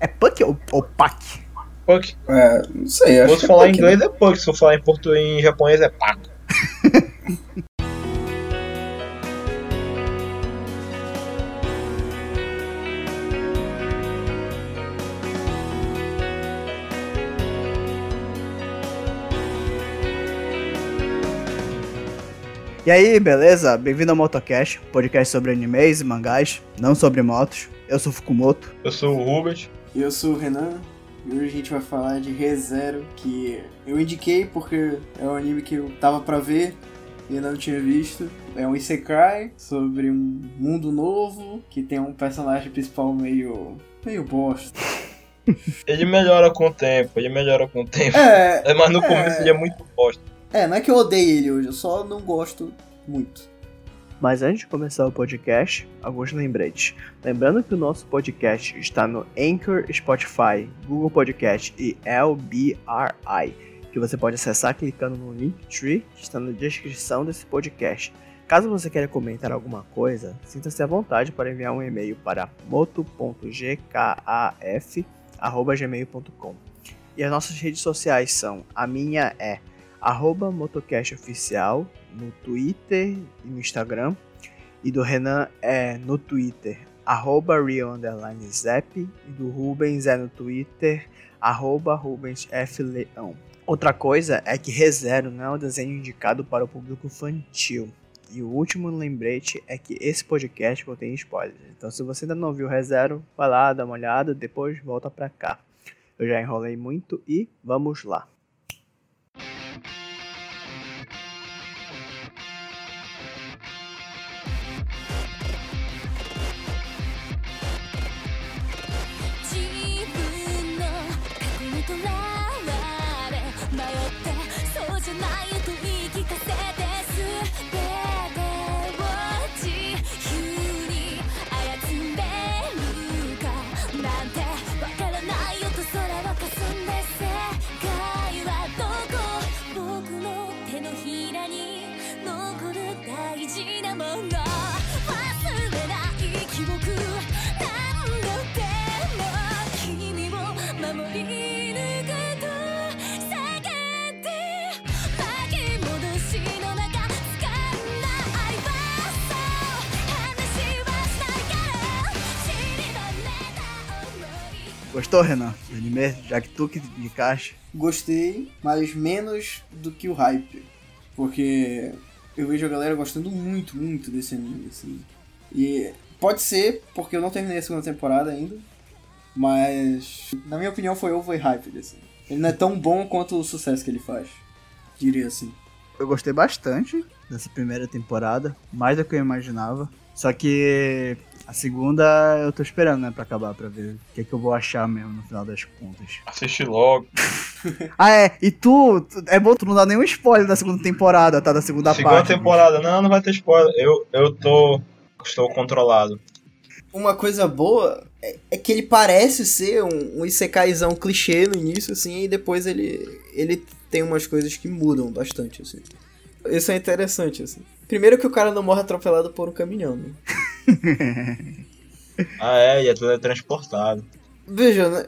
É Puck ou, ou Pac? Puck. É, não sei, acho Se que for falar em Puck, né? inglês é Puck, se for falar em português em japonês é Pac. E aí, beleza? Bem-vindo ao Motocast, podcast sobre animes e mangás, não sobre motos. Eu sou o Fukumoto. Eu sou o Rubens. E eu sou o Renan, e hoje a gente vai falar de ReZero, que eu indiquei porque é um anime que eu tava pra ver e ainda não tinha visto. É um Isekai sobre um mundo novo que tem um personagem principal meio. meio bosta. Ele melhora com o tempo, ele melhora com o tempo. É, É, mas no É. começo ele é muito bosta. é, não é que eu odeio ele hoje, eu só não gosto muito. Mas antes de começar o podcast, alguns lembretes. Lembrando que o nosso podcast está no Anchor, Spotify, Google Podcast e LBRI, que você pode acessar clicando no Linktree que está na descrição desse podcast. Caso você queira comentar alguma coisa, sinta-se à vontade para enviar um e-mail para moto.gkaf@gmail.com. E as nossas redes sociais são: a minha é motocastOficial no Twitter e no Instagram. E do Renan é no Twitter, arroba Rio Underline. E do Rubens é no Twitter, arroba Rubens F. Leão. Outra coisa é que ReZero não é um desenho indicado para o público infantil. E o último lembrete é que esse podcast contém spoilers. Então se você ainda não viu ReZero, vai lá, dá uma olhada, depois volta pra cá. Eu já enrolei muito e vamos lá.「Gostou, Renan? Do anime? Já que tu que indicaste. Gostei, mas menos do que o hype. Porque eu vejo a galera gostando muito, muito desse anime, assim. E pode ser, porque eu não terminei a segunda temporada ainda. Mas, na minha opinião, foi overhyped, assim. Ele não é tão bom quanto o sucesso que ele faz. Diria assim. Eu gostei bastante dessa primeira temporada, mais do que eu imaginava. Só que a segunda eu tô esperando, né, pra acabar, pra ver o que, é que eu vou achar mesmo no final das contas. Assiste logo. Ah, é, e tu, tu- é bom tu não dar nenhum spoiler da segunda temporada, tá? Da segunda, Segunda parte. temporada. Não, não vai ter spoiler. Eu, eu tô. Estou controlado. Uma coisa boa é, é que ele parece ser um, um Isekaizão clichê no início, assim, e depois ele, ele tem umas coisas que mudam bastante, assim. Isso é interessante, assim. Primeiro que o cara não morre atropelado por um caminhão, né? Ah, é, e é tudo transportado. Veja, né,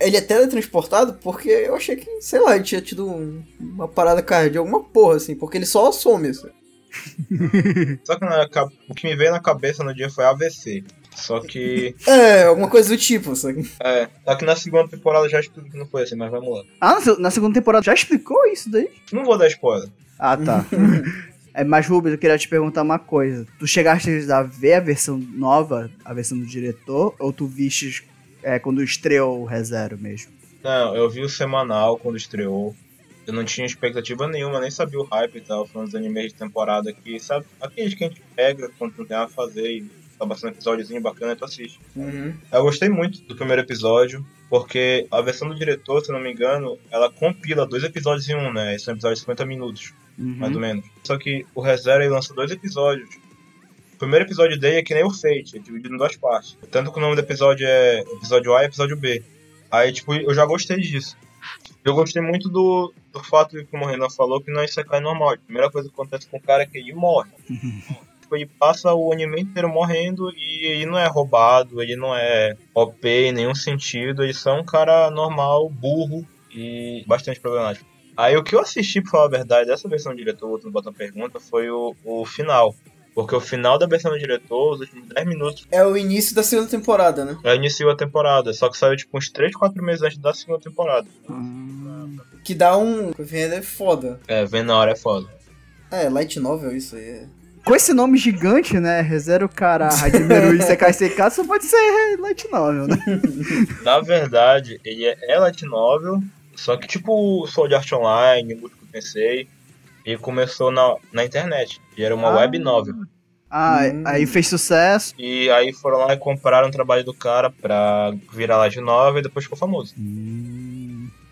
ele é teletransportado porque eu achei que, sei lá, ele tinha tido um- uma parada cardíaca, alguma porra, assim, porque ele só some, assim. Só que na o que me veio na cabeça no dia foi AVC. Só que. É, alguma coisa do tipo, sabe? É. Só que na segunda temporada já explico que não foi assim, mas vamos lá. Ah, na segunda temporada já explicou isso daí? Não vou dar spoiler. Ah, tá. É, mas, Rubens, eu queria te perguntar uma coisa. Tu chegaste a ver a versão nova, a versão do diretor, ou tu vistes é, quando estreou o ReZero mesmo? Não, eu vi o semanal quando estreou. Eu não tinha expectativa nenhuma, nem sabia o hype e tal. Foi uns animes de temporada que, sabe? Aqueles que a gente pega quando não tem nada a fazer e tá passando um episódiozinho bacana e tu assiste. Uhum. Eu gostei muito do primeiro episódio, porque a versão do diretor, se eu não me engano, ela compila dois episódios em um, né? São episódios de 50 minutos, Uhum. mais ou menos. Só que o ReZero lançou dois episódios. O primeiro episódio dele é que nem o Fate, é dividido em duas partes. Tanto que o nome do episódio é episódio A e episódio B. Aí, tipo, eu já gostei disso. Eu gostei muito do, do fato, como o Renan falou, que não é Isekai normal. A primeira coisa que acontece com o cara é que ele morre. tipo, ele passa o anime inteiro morrendo e ele não é roubado, ele não é OP em nenhum sentido, ele só é um cara normal, burro e bastante problemático. Aí o que eu assisti, pra falar a verdade, dessa versão do diretor, outro bota pergunta, foi o, o final. Porque o final da versão do diretor, os últimos 10 minutos, É o início da segunda temporada, né? já iniciou a temporada. Só que saiu tipo uns 3, 4 meses antes da segunda temporada. Que dá um. É foda. É, vendo na hora é foda. É, light novel isso aí. é. Com esse nome gigante, né? Rezero Kara Hajime Isekai Sekai, só pode ser light novel, né? Na verdade, ele é, é light novel, só que tipo Sword Art Online, Músico Tensei, ele começou na, na internet. E era uma Ah. web novel. Ah, Hum. aí fez sucesso. E aí foram lá e compraram o trabalho do cara pra virar light novel e depois ficou famoso.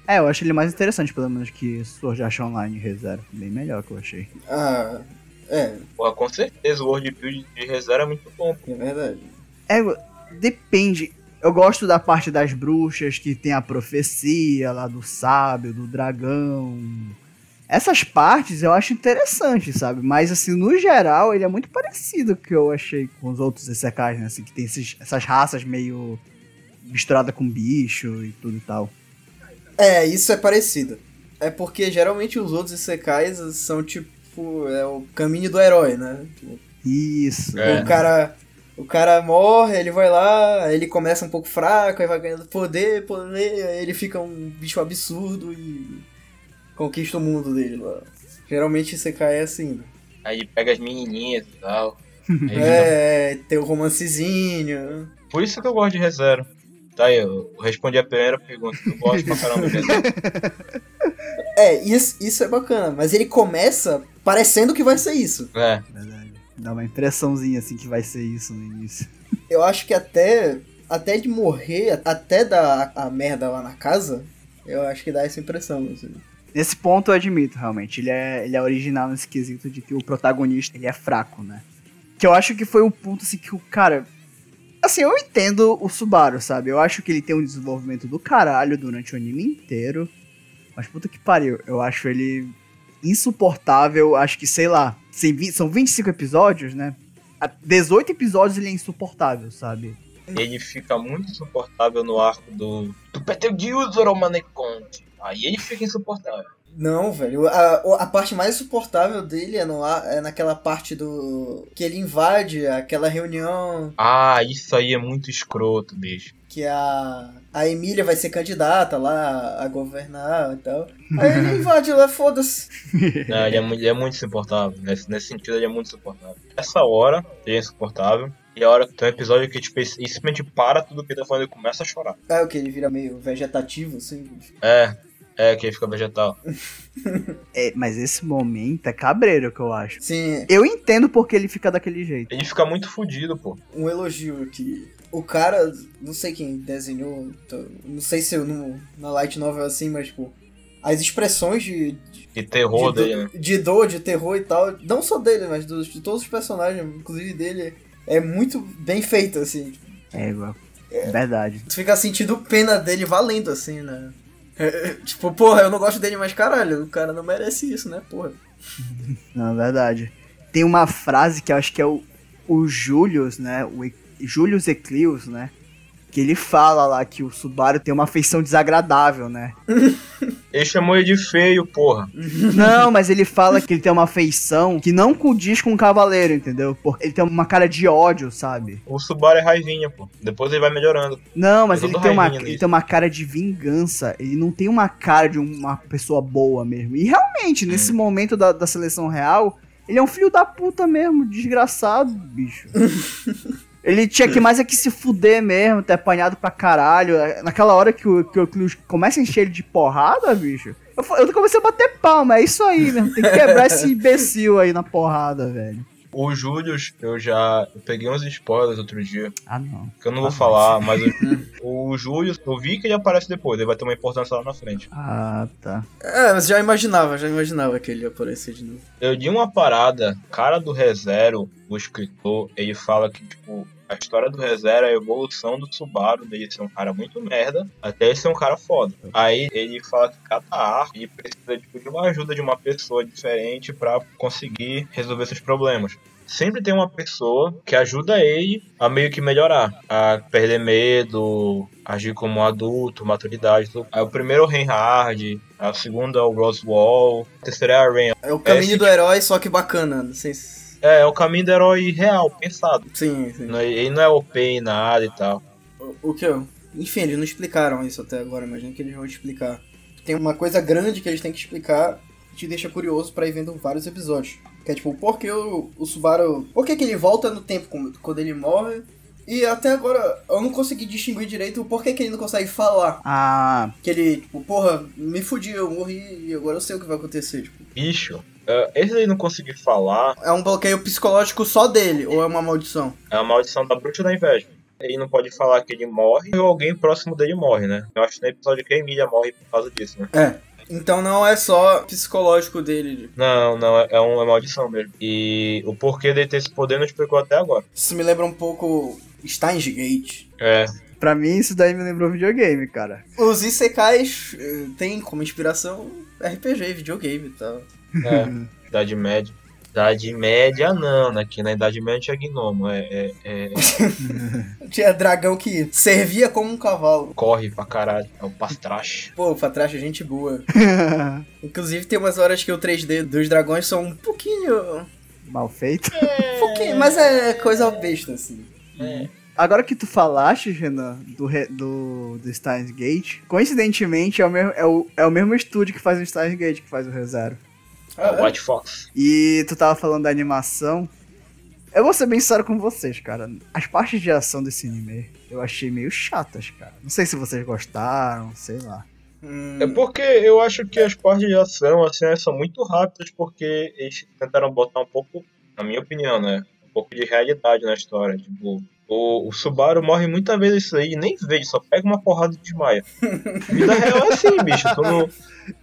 É, eu acho ele mais interessante, pelo menos, que Sword Art Online Rezero. Bem melhor que eu achei. Ah, é, Porra, com certeza o World Build de ReZero é muito bom. é verdade. É, depende. Eu gosto da parte das bruxas, que tem a profecia lá do sábio, do dragão. Essas partes eu acho interessante, sabe? Mas, assim, no geral, ele é muito parecido com o que eu achei com os outros Isekais, né? Assim, que tem esses- essas raças meio misturada com bicho e tudo e tal. É, isso é parecido. É porque geralmente os outros Isekais são tipo. É o caminho do herói, né? Isso. É. O cara. O cara morre, ele vai lá, ele começa um pouco fraco, aí vai ganhando poder, poder, aí ele fica um bicho absurdo e conquista o mundo dele lá. Geralmente Isekai é assim, né? Aí ele pega as menininhas e tal. É, tem o romancezinho. Por isso que eu gosto de ReZero. Tá aí, eu respondi a primeira pergunta. Eu gosto pra caramba de ReZero. É, isso, isso é bacana, mas ele começa parecendo que vai ser isso. É, Verdade. Dá uma impressãozinha, assim, que vai ser isso no início. Eu acho que até, até de morrer, até dar a, a merda lá na casa, eu acho que dá essa impressão. Assim. Nesse ponto eu admito, realmente. Ele é, ele é original nesse quesito de que o protagonista ele é fraco, né? Que eu acho que foi um ponto assim que o cara. Assim, eu entendo o Subaru, sabe? Eu acho que ele tem um desenvolvimento do caralho durante o anime inteiro. Mas puta que pariu, eu acho ele insuportável. Acho que, sei lá, são 25 episódios, né? A 18 episódios ele é insuportável, sabe? ele fica muito insuportável no arco do. Do Peter Gilzor Maneconte. Aí ele fica insuportável. Não, velho. A, a parte mais insuportável dele é, no, é naquela parte do. que ele invade aquela reunião Ah, isso aí é muito escroto, bicho. que a. A Emília vai ser candidata lá a governar e tal. Aí ele invade lá, foda-se. É, ele, é, ele é muito insuportável. Nesse, nesse sentido, ele é muito insuportável. Essa hora, ele é insuportável. E a hora que tem um episódio que tipo, ele simplesmente para tudo que ele tá falando e começa a chorar. É o que ele vira meio vegetativo, assim. É, é que ele fica vegetal. É, mas esse momento é cabreiro que eu acho. Sim, Eu entendo porque ele fica daquele jeito. Ele fica muito fudido, pô. um elogio aqui. O cara, não sei quem desenhou, tô- não sei se eu no, na light novel é assim, mas tipo, as expressões de, de, E terror de, dele, né? do- de dor, de terror e tal, não só dele, mas dos, de todos os personagens, inclusive dele, é muito bem feito, assim. É, igual. Verdade. Tu fica sentindo pena dele valendo, assim, né? É, é, tipo, porra, eu não gosto dele, mas caralho, o cara não merece isso, né, porra. Não, verdade. Tem uma frase que eu acho que é o, o Julius, né? O E- Julius Eclius, né? Que ele fala lá que o Subaru tem uma feição desagradável, né? Ele chamou ele de feio, porra. Não, mas ele fala que ele tem uma feição que não condiz com um cavaleiro, entendeu? Porque ele tem uma cara de ódio, sabe? O Subaru é raivinha, pô. Depois ele vai melhorando. Não, mas ele tem, uma, ele tem uma cara de vingança. Ele não tem uma cara de uma pessoa boa mesmo. E realmente, nesse momento da, da seleção real, ele é um filho da puta mesmo, desgraçado, bicho. ele tinha que mais é que se fuder mesmo, ter apanhado pra caralho. Naquela hora que o, que o começa a encher ele de porrada, bicho. Eu, eu comecei a bater palma, é isso aí mesmo. Tem que quebrar esse imbecil aí na porrada, velho. O Július, eu já eu peguei uns spoilers outro dia, Ah, não. que eu não vou falar, mas o, o Július, eu vi que ele aparece depois, ele vai ter uma importância lá na frente. Ah, tá. É, mas já imaginava, já imaginava que ele ia aparecer de novo. Eu li uma parada, cara do ReZero, o escritor, ele fala que, tipo, a história do ReZero é a evolução do Subaru, dele ser um cara muito merda, até ele ser um cara foda. Aí ele fala que cada arco, ele precisa, tipo, de uma ajuda de uma pessoa diferente pra conseguir resolver seus problemas. sempre tem uma pessoa que ajuda ele a meio que melhorar, a perder medo, agir como um adulto, maturidade. Tudo. Aí o primeiro é o Reinhard, a segunda é o Roswell, a terceira é a Rain. É o caminho Esse- do herói, só que bacana. Não sei se... É, é o caminho do herói real, pensado. Sim, sim. Não é- Ele não é OP em nada e tal. O, o que eu... Enfim, eles não explicaram isso até agora, imagino que eles vão explicar. Tem uma coisa grande que eles têm que explicar que te deixa curioso pra ir vendo vários episódios. Que é tipo, por que o, o Subaru... Por que, que ele volta no tempo quando ele morre? E até agora eu não consegui distinguir direito o porquê que ele não consegue falar. Ah, Que ele, tipo, porra, me fudi, eu morri e agora eu sei o que vai acontecer. Tipo, Bicho, é, esse aí não conseguir falar é um bloqueio psicológico só dele, ou é uma maldição? é a maldição da bruxa da inveja. Ele não pode falar que ele morre ou alguém próximo dele morre, né? Eu acho que no episódio que a Emília morre por causa disso, né? É. Então não é só psicológico dele. Não, não, é, é uma maldição mesmo. E o porquê dele ter esse poder não explicou até agora. Isso me lembra um pouco Steins Gate. É, pra mim isso daí me lembrou videogame, cara. Os Isekais eh, têm como inspiração RPG, videogame e tal. É, Idade Média. Idade Média não, né? Que na Idade Média tinha gnomo, é, é, é- Tinha dragão que servia como um cavalo. corre pra caralho, é o pastrache. Pô, pra trás é gente boa. Inclusive tem umas horas que o 3D dos dragões são um pouquinho. Mal feito. Um pouquinho, mas é coisa besta, assim. Agora que tu falaste, Renan, do, do, do Steins Gate, coincidentemente é o, mesmo, é, o, é o mesmo estúdio que faz o Steins Gate que faz o ReZero. É o White Fox. E tu tava falando da animação. Eu vou ser bem sincero com vocês, cara. As partes de ação desse anime eu achei meio chatas, cara. Não sei se vocês gostaram, sei lá. Hum, É porque eu acho que as partes de ação, assim, são muito rápidas porque eles tentaram botar um pouco, na minha opinião, né? Um pouco de realidade na história. Tipo, o, o Subaru morre muitas vezes isso aí e nem vê, só pega uma porrada e desmaia. Vida real é assim, bicho. Tu não,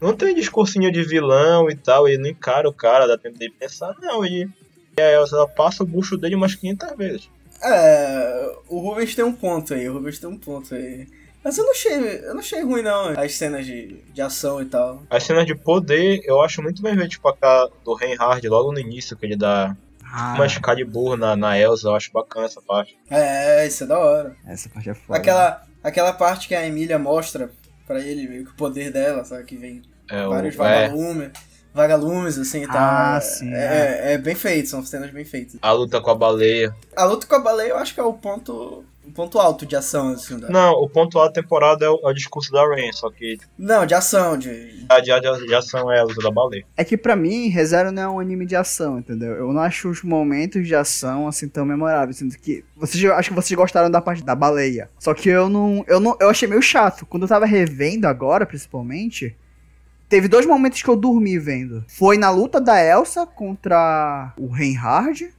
não tem discursinho de vilão e tal, ele não encara o cara, dá tempo dele pensar, não, ele. É, ela passa o bucho dele umas 500 vezes. É, o Rubens tem um ponto aí, o Rubens tem um ponto aí. Mas eu não achei, eu não achei ruim não, as cenas de, de ação e tal. As cenas de poder, eu acho muito bem ver, tipo, a do Reinhard logo no início, que ele dá Ah, uma Excalibur na, na Elsa, eu acho bacana essa parte. É, isso é da hora. essa parte é foda. Aquela, aquela parte que a Emília mostra pra ele, meio que o poder dela, sabe? Que vem É, vários o, é, vagalumes, vagalumes assim e tal. Ah, É- sim, É, é bem feito, são cenas bem feitas. a luta com a baleia. A luta com a baleia eu acho que é o ponto, o ponto alto de ação, assim. Da... Não, o ponto alto da temporada é o, é o discurso da Rain, só que Não, de ação, de. a de, de, de ação é a luta da baleia. É que pra mim, ReZero não é um anime de ação, entendeu? Eu não acho os momentos de ação assim tão memoráveis. Sendo que. Vocês, eu acho que vocês gostaram da parte da baleia. Só que eu não. Eu não. Eu achei meio chato. Quando eu tava revendo agora, principalmente. Teve dois momentos que eu dormi vendo. Foi na luta da Elsa contra o Reinhard.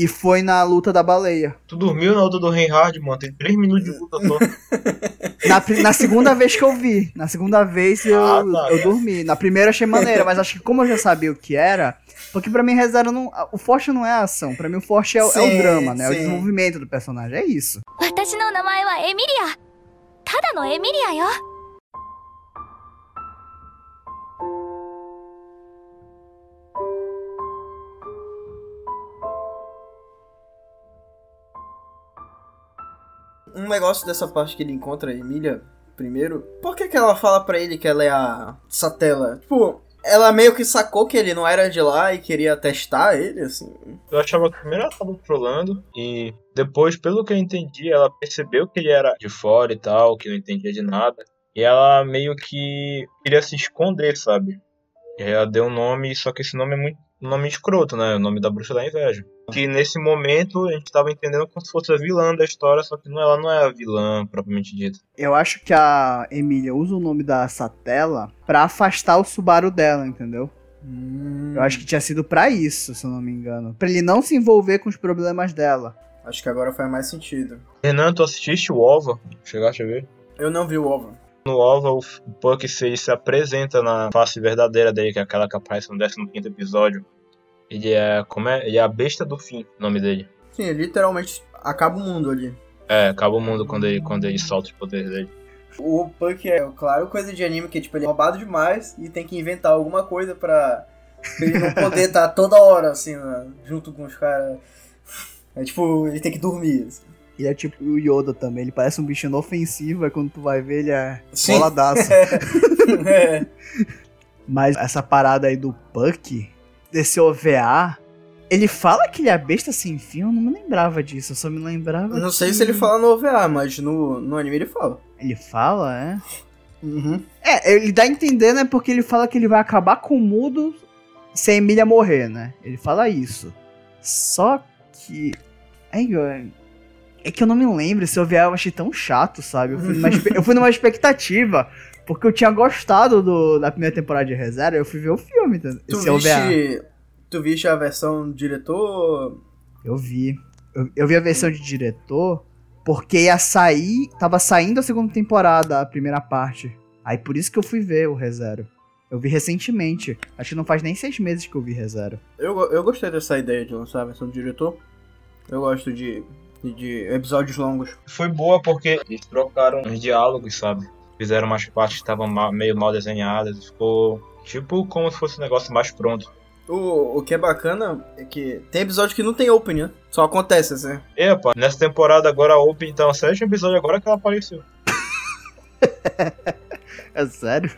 E foi na luta da baleia. Tu dormiu na luta do Reinhard, mano, tem 3 minutos de luta só. Na, pri- na segunda vez que eu vi. Na segunda vez eu, Ah, tá. eu dormi. Na primeira eu achei maneira, mas acho que como eu já sabia o que era. Porque pra mim, ReZero não. O forte não é a ação. Pra mim, o forte é, o- é Sim, o drama, né? É o sim. desenvolvimento do personagem. É isso. 私の名前はエミリアただのエミリアよ Um negócio dessa parte que ele encontra a Emília primeiro. Por que, que ela fala pra ele que ela é a Satela? Tipo, ela meio que sacou que ele não era de lá e queria testar ele, assim. Eu achava que primeiro ela tava trolando e depois, pelo que eu entendi, ela percebeu que ele era de fora e tal, que não entendia de nada. E ela meio que queria se esconder, sabe? E ela deu um nome, só que esse nome é muito nome escroto, né? O nome da bruxa da inveja. Que nesse momento a gente tava entendendo como se fosse a vilã da história, só que não, ela não é a vilã propriamente dita. Eu acho que a Emília usa o nome da Satela pra afastar o Subaru dela, entendeu? Eu acho que tinha sido pra isso, se eu não me engano. Pra ele não se envolver com os problemas dela. Acho que agora faz mais sentido. Renan, tu assististe o OVA? Chegaste a ver? Eu não vi o ovo. No OVA, o Puck se, se apresenta na face verdadeira dele, que é aquela que aparece no 15 episódio. Ele é, como é? Ele é a besta do fim, o nome dele. Sim, literalmente acaba o mundo ali. É, acaba o mundo quando ele, quando ele solta os poderes dele. O Puck é, claro, coisa de anime que tipo, ele é roubado demais e tem que inventar alguma coisa pra Ele não poder estar toda hora, assim, né, junto com os caras. É tipo, ele tem que dormir. assim. Ele é tipo o Yoda também, ele parece um bicho inofensivo, aí quando tu vai ver ele é Sim. boladaço. é. Mas essa parada aí do Puck, desse OVA, ele fala que ele é besta sem fim, eu não me lembrava disso, eu só me lembrava Não sei que- se ele fala no OVA, mas no, no anime ele fala. Ele fala, é? Uhum. É, ele dá a entender, né, porque ele fala que ele vai acabar com o mudo se a Emília morrer, né? Ele fala isso. Só que... É, é que eu não me lembro, esse OVA eu achei tão chato, sabe? Eu fui numa, eu fui numa expectativa, porque eu tinha gostado do, da primeira temporada de Reserva, eu fui ver o filme? Tu OVA. viste, tu viste a versão do diretor? Eu vi. Eu, eu vi a versão de diretor porque ia sair. Tava saindo a segunda temporada, a primeira parte. Aí por isso que eu fui ver o ReZero. Eu vi recentemente. Acho que não faz nem seis meses que eu vi ReZero. Eu, eu gostei dessa ideia de lançar a versão do diretor. Eu gosto de, de, de episódios longos. Foi boa porque eles trocaram os diálogos, sabe? Fizeram umas partes que estavam meio mal desenhadas. Ficou tipo como se fosse um negócio mais pronto. O, o que é bacana é que tem episódio que não tem open, né? Só acontece assim. Epa, nessa temporada agora a Open, então, o sétimo episódio agora que ela apareceu. É sério?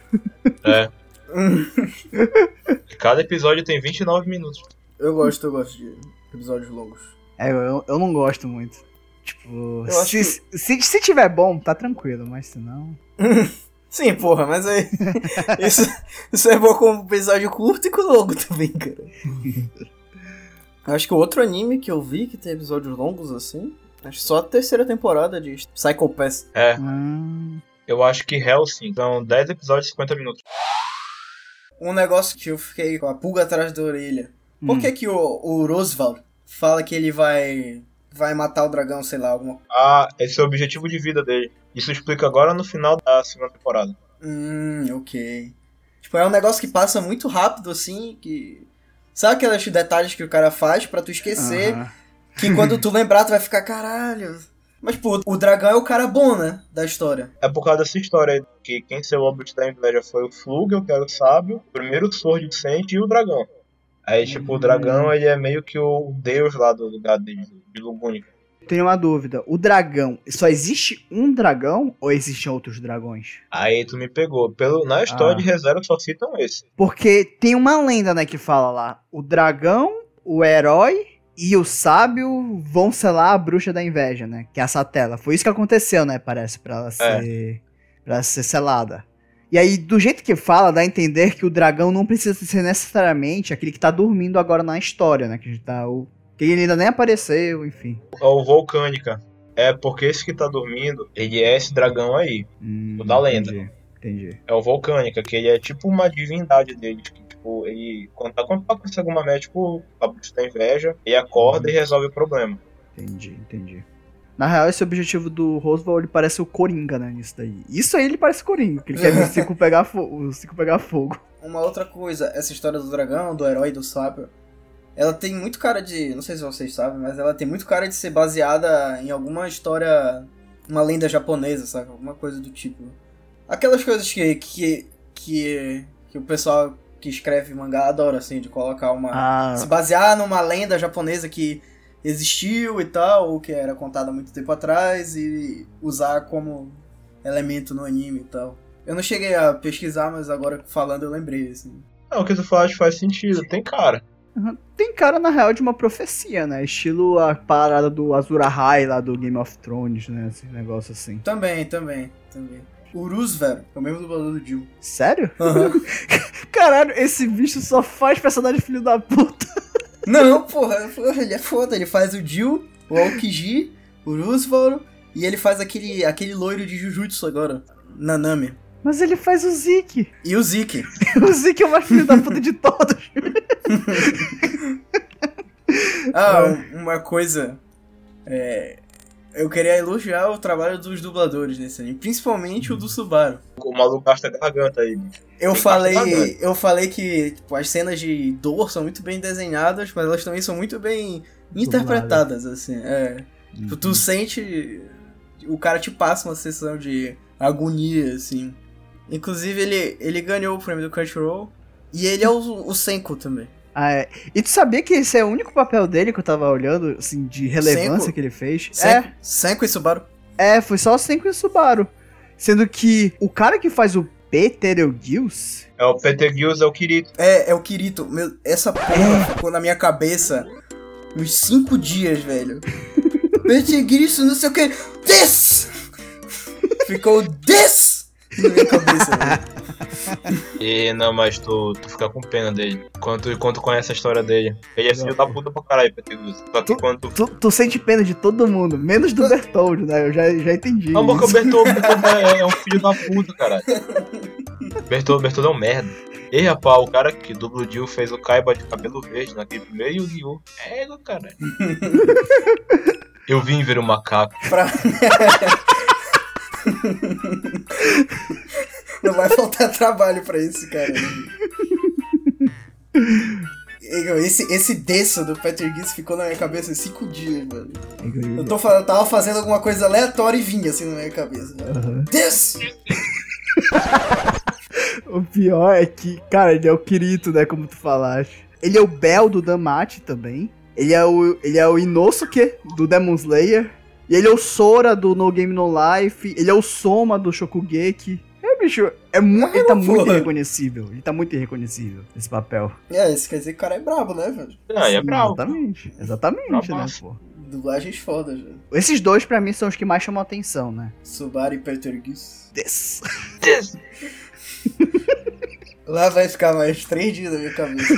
É. Cada episódio tem 29 minutos. Eu gosto, eu gosto de episódios longos. É, eu, eu não gosto muito. Tipo, Eu acho se, se, se tiver bom, tá tranquilo, mas se não. Sim, porra, mas aí. isso, isso é bom com episódio curto e com longo também, cara. Acho que o outro anime que eu vi que tem episódios longos assim. Acho só a terceira temporada de Psycho Pass. É, Ah, eu acho que Hellsing são 10 episódios e 50 minutos. Um negócio que eu fiquei com a pulga atrás da orelha. Por hum. que, que o, o Roosevelt fala que ele vai. vai matar o dragão, sei lá, alguma Ah, esse é o objetivo de vida dele. Isso explica agora no final da segunda temporada. Hum, ok. Tipo, é um negócio que passa muito rápido, assim, que... Sabe aqueles detalhes que o cara faz pra tu esquecer, Aham. que quando tu lembrar tu vai ficar, caralho... Mas, pô, o dragão é o cara bom, né, da história. É por causa dessa história aí, que quem ser o óbito da inveja foi o Flugel, que era o sábio, o primeiro Sword Descent e o dragão. Aí, tipo, o dragão, ele é meio que o deus lá do lugar dele, de Lugunica. Tenho uma dúvida. O dragão, só existe um dragão ou existem outros dragões? Aí tu me pegou. Pelo, na história Ah. de reserva só citam esse. Porque tem uma lenda, né, que fala lá: o dragão, o herói e o sábio vão selar a bruxa da inveja, né? Que é a Satela. Foi isso que aconteceu, né? Parece, pra ela ser, pra ela ser selada. E aí, do jeito que fala, dá a entender que o dragão não precisa ser necessariamente aquele que tá dormindo agora na história, né? Que tá. O, que ele ainda nem apareceu, enfim. O Volcânica. É porque esse que tá dormindo, ele é esse dragão aí. Hum, O da lenda. Entendi. entendi. É o Volcânica, que ele é tipo uma divindade dele. Que, tipo, ele. Quando tá quando tá acontecendo alguma merda, tipo, a bruxa da inveja, ele acorda e resolve o problema. Entendi, entendi. Na real, esse objetivo do Roosevelt, ele parece o Coringa, né, nisso daí. Isso aí ele parece Coringa, que ele quer ver o Cico pegar, fo o pegar fogo. Uma outra coisa, essa história do dragão, do herói do sábio, ela tem muito cara de. Não sei se vocês sabem, mas ela tem muito cara de ser baseada em alguma história. Uma lenda japonesa, sabe? Alguma coisa do tipo. Aquelas coisas que. que. que, que o pessoal que escreve mangá adora, assim, de colocar uma. Ah, Se basear numa lenda japonesa que existiu e tal, ou que era contada há muito tempo atrás, e usar como elemento no anime e tal. Eu não cheguei a pesquisar, mas agora falando eu lembrei, assim. Não, o que tu faz faz sentido, tem cara. tem cara, na real, de uma profecia, né? Estilo a parada do Azura High lá do Game of Thrones, né? Esse negócio assim. Também, também, também. O Roosevelt, é o mesmo dublador do Jill. Sério? Aham. Caralho, esse bicho só faz personagem filho da puta. Não, porra, ele é foda. Ele faz o Jill, o Aokiji, o Roosevelt, e ele faz aquele, aquele loiro de Jujutsu agora, Nanami. Mas ele faz o Zeke. E o Zeke. O Zeke é o mais filho da puta de todos. Ah, um- uma coisa. É, eu queria elogiar o trabalho dos dubladores nesse anime, principalmente o do Subaru. O maluco gasta a garganta aí, bicho. Eu Tem falei, eu falei que tipo, as cenas de dor são muito bem desenhadas, mas elas também são muito bem interpretadas, assim. É. Tipo, tu sente. O cara te passa uma sensação de agonia, assim. Inclusive, ele, ele ganhou o prêmio do Crunchyroll E ele é o, o Senko também. Ah, é. E tu sabia que esse é o único papel dele que eu tava olhando, assim, de relevância Senko? que ele fez? Senko, Senko e Subaru. É, é, foi só o Senko e Subaru. Sendo que o cara que faz o Peter Gills, É o Peter Gills, é o Kirito. É, é o Kirito. Meu, essa porra ficou na minha cabeça uns 5 dias, velho. Perseguir isso, não sei o que. This! Ficou this! Na minha cabeça, velho. E não, mas tu, tu fica com pena dele. Quando tu, quando tu conhece a história dele. Ele é filho da puta pra caralho, Peter Gills. Só que Tu- quando tu. tu, sente pena de todo mundo, menos do Bertold, né? Eu já, já entendi. Não, porque o Bertoldo é, é um filho da puta, caralho. Bertoldo, Bertoldo é um merda. Ei, rapaz, o cara que dubla o Jill fez o Kaiba de cabelo verde naquele primeiro Yu-Gi-Oh! É, cara. Eu vim ver o macaco. Pra... Não vai faltar trabalho pra esse cara. Esse, esse desso do Peter Gills ficou na minha cabeça 5 dias, mano. Eu, tô, eu tava fazendo alguma coisa aleatória e vinha assim na minha cabeça. This! O pior é que, cara, ele é o Kirito, né? Como tu falaste. Ele é o Bell do Damate também. Ele é o, ele é o Inosuke do Demon Slayer. E ele é o Sora do No Game No Life. Ele é o Soma do Shokugeki. É, bicho, é mu ele tá muito porra. irreconhecível. Ele tá muito irreconhecível, esse papel. É, isso quer dizer que o cara é brabo, né, velho? E é Sim, bravo. Exatamente. Exatamente, né, pô. Dublagens fodas, velho. Esses dois, pra mim, são os que mais chamam a atenção, né? Subaru e Peter Gills. Des. Lá vai ficar mais 3 dias na minha cabeça.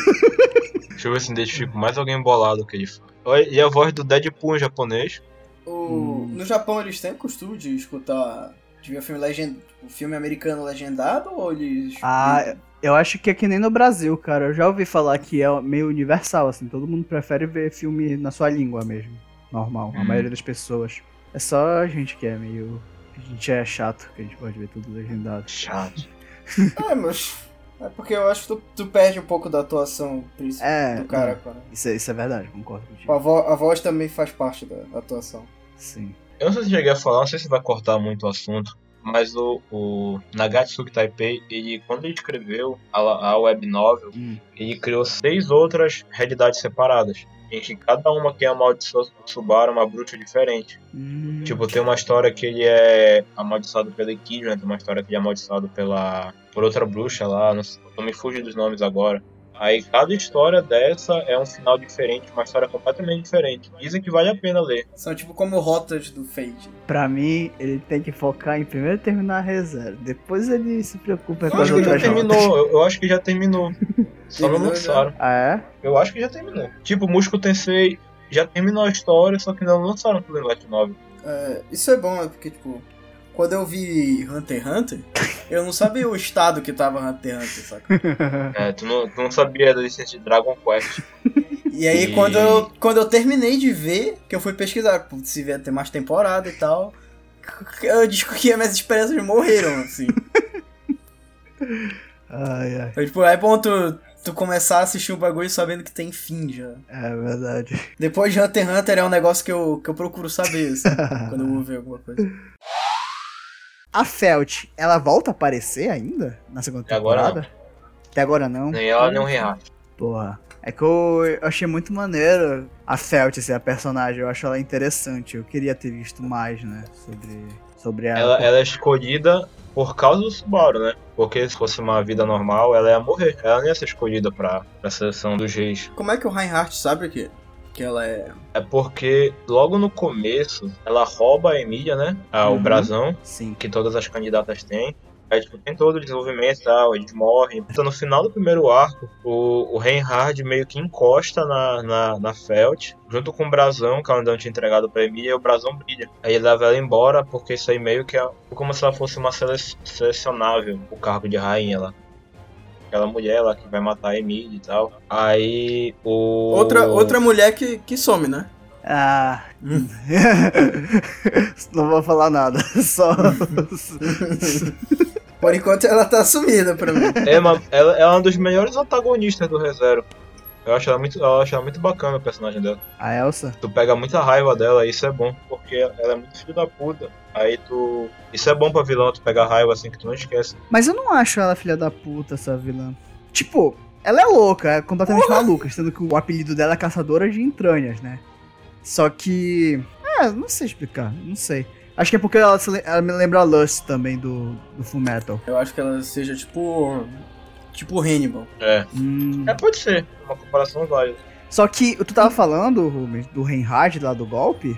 Deixa eu ver se identifico mais alguém bolado que ele fala. E a voz do Deadpool em japonês. O- No Japão eles têm costume de escutar. De ver o filme, legend... o filme americano legendado ou eles. Ah, eu acho que é que nem no Brasil, cara. Eu já ouvi falar que é meio universal, assim. Todo mundo prefere ver filme na sua língua mesmo. Normal, a Hum. maioria das pessoas. É só a gente que é meio. A gente é chato, que a gente pode ver tudo legendado. Chato. É, mas. É porque eu acho que tu, tu perde um pouco da atuação principal É, do cara, cara. Isso, é- isso é verdade, concordo A, contigo. vo- a voz também faz parte da, da atuação. Sim. Eu não sei se cheguei a falar, não sei se vai cortar muito o assunto, mas o, o Nagatsuki Taipei, ele, quando ele escreveu a, a web novel, Hum. ele criou seis outras realidades separadas. Em que cada uma que amaldiçoou Subaru uma bruxa diferente. Hum. Tipo, tem uma história que ele é amaldiçoado pela Equidna, tem uma história que ele é amaldiçoado pela, por outra bruxa lá, não, sei- não me fuge dos nomes agora. Aí cada história dessa é um final diferente, uma história completamente diferente. Dizem que vale a pena ler. São tipo como rotas do Fate. Pra mim, ele tem que focar em primeiro terminar a reserva. Depois ele se preocupa com as acho que já outras rotas. terminou, eu, eu acho que já terminou. Só não lançaram. Ah, é? Eu acho que já terminou. Tipo, Musco Tensei já terminou a história, só que não lançaram tudo em Light Novel. É, isso é bom, né? Porque, tipo, quando eu vi Hunter x Hunter, eu não sabia o estado que tava Hunter x Hunter, saca? É, tu não, tu não sabia da licença de Dragon Quest. E aí, E- quando, eu, quando eu terminei de ver, que eu fui pesquisar, se vier ter mais temporada e tal, eu descobri que as minhas esperanças morreram, assim. Ai, ai. Então, tipo, é bom tu, tu começar a assistir o bagulho sabendo que tem fim já. É verdade. Depois de Hunter x Hunter é um negócio que eu, que eu procuro saber, assim, quando eu vou ver alguma coisa. A Felt, ela volta a aparecer ainda na segunda Até agora temporada? Até agora não. Nem ela, nem o React. Porra. É que eu, eu achei muito maneiro a Felt ser a personagem. Eu acho ela interessante. Eu queria ter visto mais, né? Sobre, sobre ela. Ela, ela é escolhida por causa do Subaru, né? Porque se fosse uma vida normal, ela ia morrer. Ela não ia ser escolhida pra, pra seleção dos reis. Como é que o Reinhardt sabe que, que ela é... É porque logo no começo, ela rouba a Emília, né? Ah, O Uhum. brasão, Sim. que todas as candidatas têm. Aí, tipo, tem todo o desenvolvimento e tal, eles morrem. Então, no final do primeiro arco, o, o Reinhard meio que encosta na, na, na Felt, junto com o Brasão, que ela ainda não tinha entregado pra Emília, e o Brasão brilha. Aí ele leva ela embora, porque isso aí meio que é como se ela fosse uma sele selecionável, o cargo de rainha lá. Aquela mulher lá que vai matar a Emília e tal. Aí o. Outra, outra mulher que, que some, né? Ah. Não vou falar nada. Só. Por enquanto ela tá sumida pra mim. É, uma, ela, ela é uma dos melhores antagonistas do ReZero. Eu acho ela muito, eu acho ela muito bacana o personagem dela. a Elsa? Tu pega muita raiva dela e isso é bom, porque ela é muito filho da puta. Aí tu. Isso é bom pra vilão, tu pegar raiva assim que tu não esquece. Mas eu não acho ela filha da puta, essa vilã. Tipo, ela é louca, é completamente maluca, sendo que o apelido dela é Caçadora de Entranhas, né? Só que. É, não sei explicar, não sei. Acho que é porque ela, ela me lembra a Lust também do, do Full Metal. Eu acho que ela seja tipo. Tipo Hannibal. É. Hum. É, pode ser. Uma comparação válida. Só que tu tava falando, Rubens, do Reinhard lá do golpe,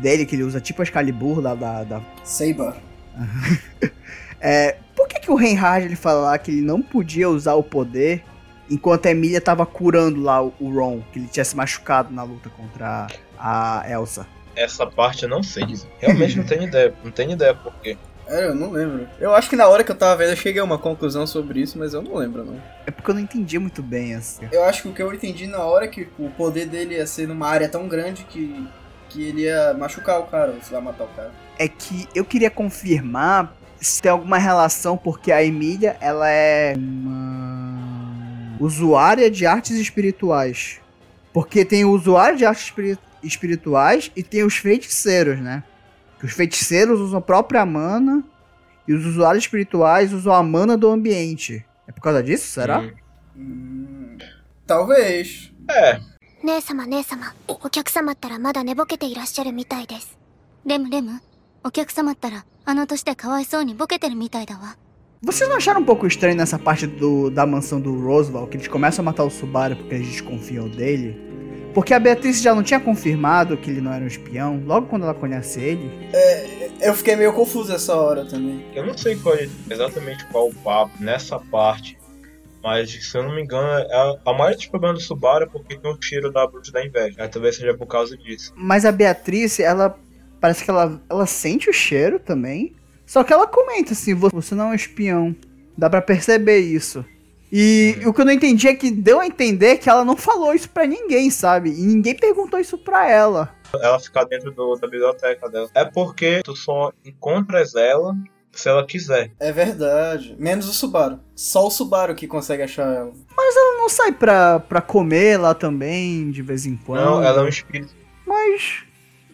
dele que ele usa tipo a Excalibur lá da, da Saber. É, por que, que o Reinhard ele fala lá que ele não podia usar o poder enquanto a Emília tava curando lá o, o Ron, que ele tinha se machucado na luta contra a Elsa? Essa parte eu não sei dizer. Realmente não tenho ideia. Não tenho ideia por quê. É, eu não lembro. Eu acho que na hora que eu tava vendo eu cheguei a uma conclusão sobre isso, mas eu não lembro, não. É porque eu não entendi muito bem assim. Eu acho que o que eu entendi na hora é que o poder dele ia ser numa área tão grande que, que ele ia machucar o cara, ou se vai matar o cara. É que eu queria confirmar se tem alguma relação, porque a Emília ela é uma usuária de artes espirituais. Porque tem o usuário de artes espiri- espirituais e tem os feiticeiros, né? Que os feiticeiros usam a própria mana e os usuários espirituais usam a mana do ambiente. É por causa disso, será? Hum. Hum, talvez. É, 姉様姉様お客様ったらまだ寝ぼけていらっしゃるみたいですレムレムお客様ったらあの年でかわいそうにボケてるみたいだわ Vocês não acharam um pouco estranho nessa parte do, da mansão do Roosevelt, que eles começam a matar o Subaru porque eles desconfiam dele? Porque a Beatriz já não tinha confirmado que ele não era um espião, logo quando ela conhece ele. Eu fiquei meio confuso essa hora também. eu não sei qual é exatamente qual o papo nessa parte. Mas, se eu não me engano, é a, a maior dos problemas do Subaru é porque tem o cheiro da bruxa da inveja. Aí talvez seja por causa disso. Mas a Beatriz, ela parece que ela, ela sente o cheiro também. Só que ela comenta assim: "Vo- você não é um espião. Dá pra perceber isso. E o que eu não entendi é que deu a entender que ela não falou isso pra ninguém, sabe? E ninguém perguntou isso pra ela. Ela ficar dentro do- da biblioteca dela. É porque tu só encontras ela se ela quiser. É verdade. Menos o Subaru. Só o Subaru que consegue achar ela. Ela não sai pra, pra comer lá também, de vez em quando. Não, ela é um espírito. Mas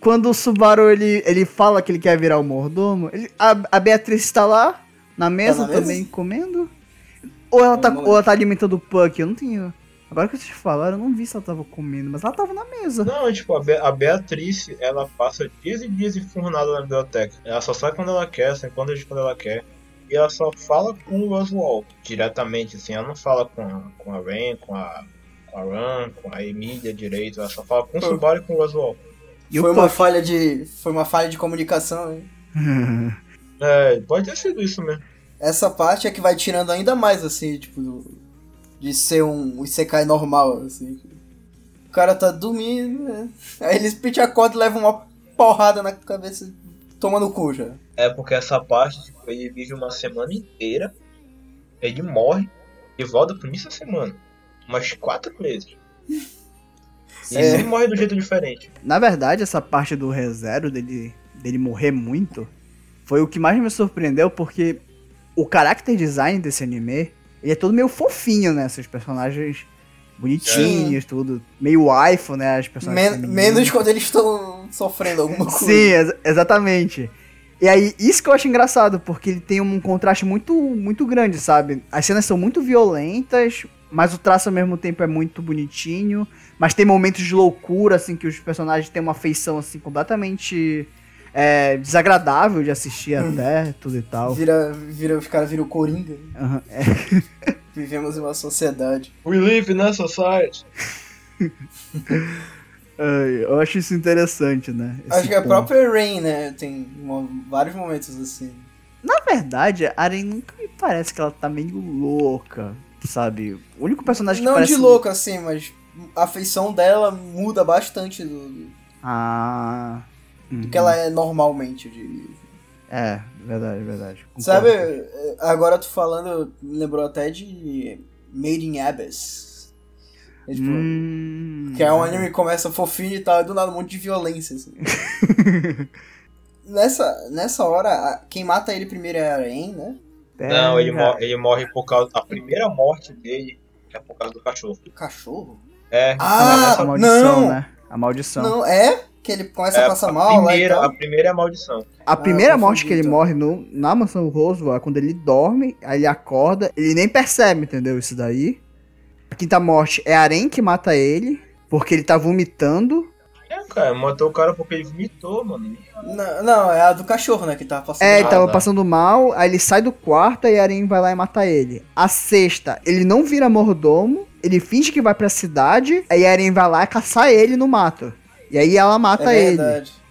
quando o Subaru ele, ele fala que ele quer virar o mordomo, ele- a, a Beatriz está lá na mesa na mesa? também comendo? Ou ela, tá, não ou ela tá alimentando o Puck? Eu não tenho. Agora que vocês falaram, eu não vi se ela tava comendo, mas ela tava na mesa. Não, tipo, a, Be a Beatriz, ela passa dias e dias enfurnada na biblioteca. Ela só sai quando ela quer, só encontra gente quando ela quer. E ela só fala com o Oswald diretamente, assim. Ela não fala com a, com a Ren, com a, com a Ran, com a Emília direito. Ela só fala com o Subaru e com o Oswald. E foi o uma falha de. Foi uma falha de comunicação, hein? É, pode ter sido isso mesmo. Essa parte é que vai tirando ainda mais, assim, tipo, do- de ser um Isekai normal, assim. O cara tá dormindo, né? Aí ele pite acorda e leva uma porrada na cabeça, toma no cu já. É porque essa parte, tipo, ele vive uma semana inteira, ele morre e volta pro início da semana. Umas quatro meses. E É. sempre morre de um jeito diferente. Na verdade, essa parte do ReZero, dele, dele morrer muito, foi o que mais me surpreendeu, porque o character design desse anime, ele é todo meio fofinho, né? Esses personagens bonitinhos, tudo. Meio waifu, né? As personagens Men- menos quando eles estão sofrendo alguma coisa. Sim, ex- exatamente. E aí, isso que eu acho engraçado, porque ele tem um contraste muito, muito grande, sabe? As cenas são muito violentas, mas o traço ao mesmo tempo é muito bonitinho. Mas tem momentos de loucura, assim, que os personagens têm uma feição, assim, completamente é, desagradável de assistir até, tudo e tal. Vira, vira, os caras viram Coringa. Aham, é. Vivemos em uma sociedade. We live in a society. Eu acho isso interessante, né? esse Acho que a ponto. própria Rain, né, tem uma- vários momentos assim. Na verdade, a Aren nunca me parece que ela tá meio louca, sabe? O único personagem que Não parece... de louco assim, mas a feição dela muda bastante do, do Ah... que ela é normalmente. De... É, verdade, verdade. Concordo. Sabe, agora tu falando, me lembrou até de Made in Abyss. É, tipo, Hum... Que é um anime que começa fofinho e tal, e do nada um monte de violência. assim. nessa, nessa hora, quem mata ele primeiro é a Aren, né? Não, ele, É, morre, ele morre por causa. A primeira morte dele é por causa do cachorro. O cachorro? É. Ah, essa maldição, não! né? A maldição. Não, é? Que ele começa é a passar a mal lá e primeira, tal. a primeira é a maldição. A primeira Ah, morte que ele morre no, na mansão Roswell é quando ele dorme, aí ele acorda, ele nem percebe, entendeu? Isso daí. A quinta morte é a Aren que mata ele, porque ele tá vomitando. É, cara, matou o cara porque ele vomitou, mano. Não, não, é a do cachorro, né? Que tava passando. É, ele tava tá. passando mal, aí ele sai do quarto e a Aren vai lá e mata ele. A sexta, ele não vira mordomo, ele finge que vai pra cidade, aí a Aren vai lá caçar ele no mato. E aí ela mata é ele.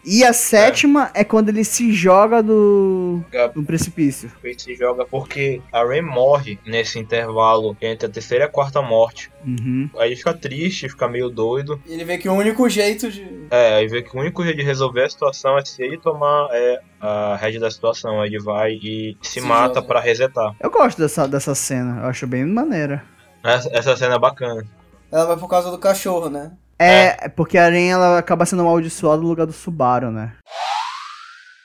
E a sétima é. quando ele se joga do, do precipício. Ele se joga porque a Ray morre nesse intervalo entre a terceira e a quarta morte. Uhum. Aí ele fica triste, fica meio doido. Ele vê que o único jeito de. É, aí vê que o único jeito de resolver a situação é se ele tomar é, a rédea da situação. Aí ele vai e se, Se mata pra resetar. Eu gosto dessa, dessa cena, eu acho bem maneira. Essa, essa cena é bacana. Ela vai por causa do cachorro, né? É, porque a Aren ela acaba sendo amaldiçoada no lugar do Subaru, né?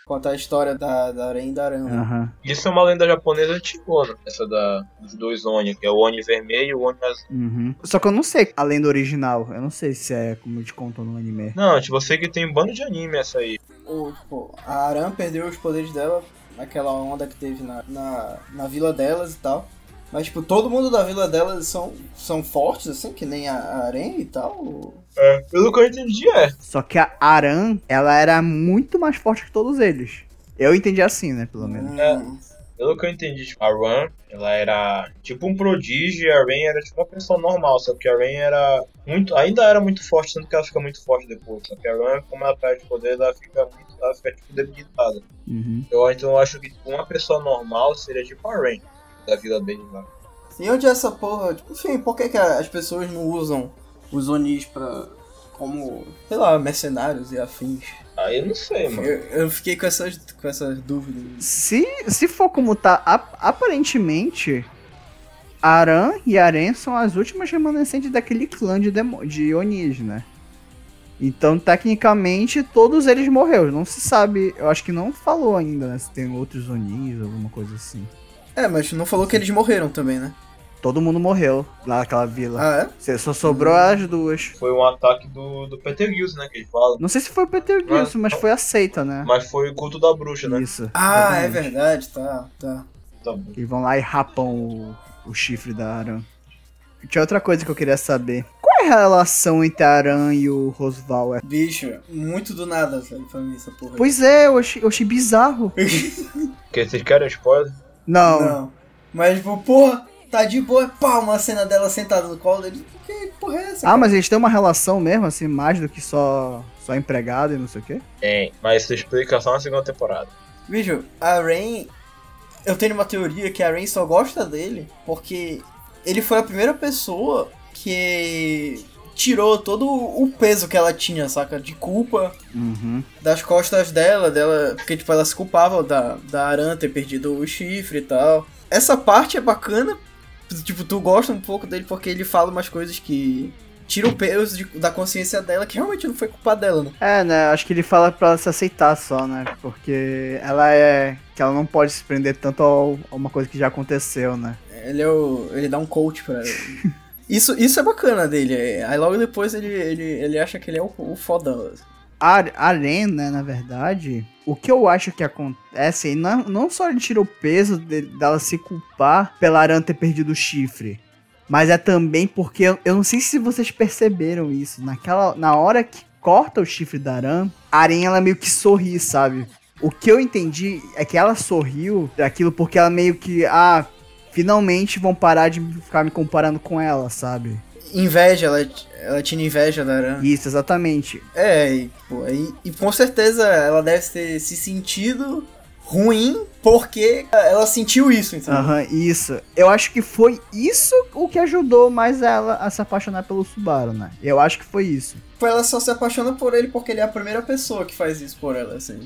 Contar a história da, da Aranha e da Aranha. Aham. Isso é uma lenda japonesa antigona. Essa da, dos dois Oni, que é o Oni vermelho e o Oni azul. Uhum. Só que eu não sei a lenda original. Eu não sei se é como te contam no anime. Não, tipo, eu sei que tem um bando de anime essa aí. O, tipo, a Aran perdeu os poderes dela naquela onda que teve na, na, na vila delas e tal. Mas, tipo, todo mundo da vila delas são, são fortes, assim, que nem a, a Aranha e tal. É, pelo que eu entendi, é. Só que a Aran, ela era muito mais forte que todos eles. Eu entendi assim, né, pelo menos. Hum, Pelo que eu entendi, tipo, a Ran, ela era tipo um prodígio e a Rain era tipo uma pessoa normal, só que a Rain era muito, ainda era muito forte, tanto que ela fica muito forte depois. Só que a Ran, como ela perde poder, ela fica muito, ela fica tipo debilitada. Uhum. Eu então eu acho que tipo, uma pessoa normal seria tipo a Rain, da vila dele lá. E onde é essa porra? Tipo, enfim, por que, que as pessoas não usam os Onis pra. como. sei lá, mercenários e afins? Aí eu não sei, mano. Eu, eu fiquei com essas, com essas dúvidas. Se, se for como tá, ap- aparentemente, Aran e Aren são as últimas remanescentes daquele clã de, demo, de Onis, né? Então, tecnicamente, todos eles morreram. Não se sabe, eu acho que não falou ainda, né? Se tem outros Onis, alguma coisa assim. É, mas não falou que eles morreram também, né? Todo mundo morreu lá naquela vila. Ah, é? Só sobrou as duas. Foi um ataque do, do Peter Gills, né, que ele fala. Não sei se foi o Peter Gilson, mas foi aceita, né? Mas foi o culto da bruxa, né? Isso. Ah, é exatamente. verdade, tá, tá. Tá bom. E vão lá e rapam o, o chifre da Aran. Tinha outra coisa que eu queria saber. Qual é a relação entre a Aran e o Rosval? É- Bicho, muito do nada, sabe, pra mim, essa porra. Pois é, eu achei, eu achei bizarro. Porque vocês querem spoiler? Não. Não. Mas, tipo, porra, tá de boa, pá, uma cena dela sentada no colo dele. Que porra é essa? Ah, cara? mas eles têm uma relação mesmo, assim, mais do que só, só empregado e não sei o quê? Tem, mas isso explica só na segunda temporada. Bicho, a Rain. Eu tenho uma teoria que a Rain só gosta dele porque ele foi a primeira pessoa que tirou todo o peso que ela tinha, saca? De culpa Uhum. das costas dela, dela. Porque, tipo, ela se culpava da, da Aran ter perdido o chifre e tal. Essa parte é bacana. Tipo, tu gosta um pouco dele porque ele fala umas coisas que tiram o peso de- da consciência dela, que realmente não foi culpa dela, né? É, né? Acho que ele fala pra ela se aceitar só, né? Porque ela é. Que ela não pode se prender tanto ao- a uma coisa que já aconteceu, né? Ele é o. ele dá um coach pra ela. Isso, isso é bacana dele. é. Aí logo depois ele, ele, ele acha que ele é o, o fodão. A Aren, né, na verdade, o que eu acho que acontece, não, não só ele tira o peso de- dela se culpar pela Aran ter perdido o chifre, mas é também porque, eu, eu não sei se vocês perceberam isso, naquela, na hora que corta o chifre da Aran, a Aren, ela meio que sorri, sabe? O que eu entendi é que ela sorriu daquilo porque ela meio que, ah, finalmente vão parar de ficar me comparando com ela, sabe? Inveja, ela, ela tinha inveja da Aran. Isso, exatamente. É, e, pô, e, e com certeza ela deve ter se sentido ruim porque ela sentiu isso, entendeu? Aham, isso. Eu acho que foi isso o que ajudou mais ela a se apaixonar pelo Subaru, né? Eu acho que foi isso. Tipo, Ela só se apaixona por ele porque ele é a primeira pessoa que faz isso por ela, assim.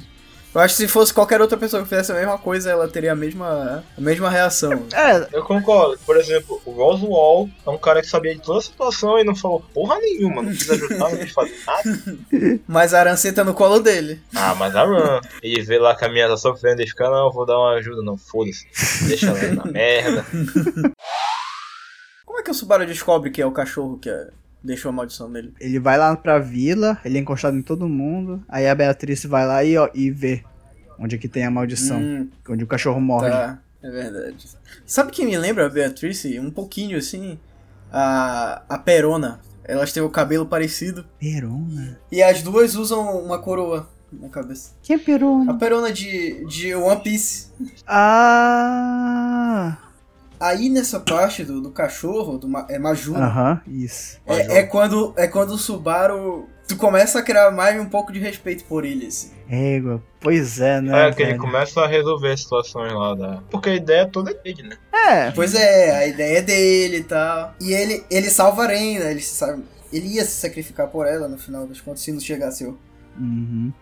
Eu acho que se fosse qualquer outra pessoa que fizesse a mesma coisa, ela teria a mesma, a mesma reação. É, Eu concordo. Por exemplo, o Roswell é um cara que sabia de toda a situação e não falou porra nenhuma, não quis ajudar, não quis fazer nada. Mas a Aran senta no colo dele. Ah, mas a Run, ele vê lá que a minha tá sofrendo e fica, não, eu vou dar uma ajuda, não, foda-se. Deixa ela na merda. Como é que o Subaru descobre que é o cachorro que é- deixou a maldição nele? ele vai lá pra vila, ele é encostado em todo mundo, aí a Beatriz vai lá e, ó, e vê onde é que tem a maldição, Hum, onde o cachorro morre. tá, é verdade. Sabe quem me lembra a Beatrice? Um pouquinho assim. a, a Perona. Elas têm o cabelo parecido. Perona? E as duas usam uma coroa na cabeça. Quem é A Perona? Perona de, de One Piece. Ah! Aí nessa parte do, do cachorro, do Ma- é Majuro, Aham, isso. é, é quando é quando o Subaru. Tu começa a criar mais um pouco de respeito por ele, assim. Égua, pois é, né? É, que ele começa a resolver as situações lá da. Porque a ideia toda é dele, né? É, Pois é, a ideia é dele e tal. E ele, ele salva a Reina, ele, se sa- ele ia se sacrificar por ela no final das contas, se não chegasse o, Uhum.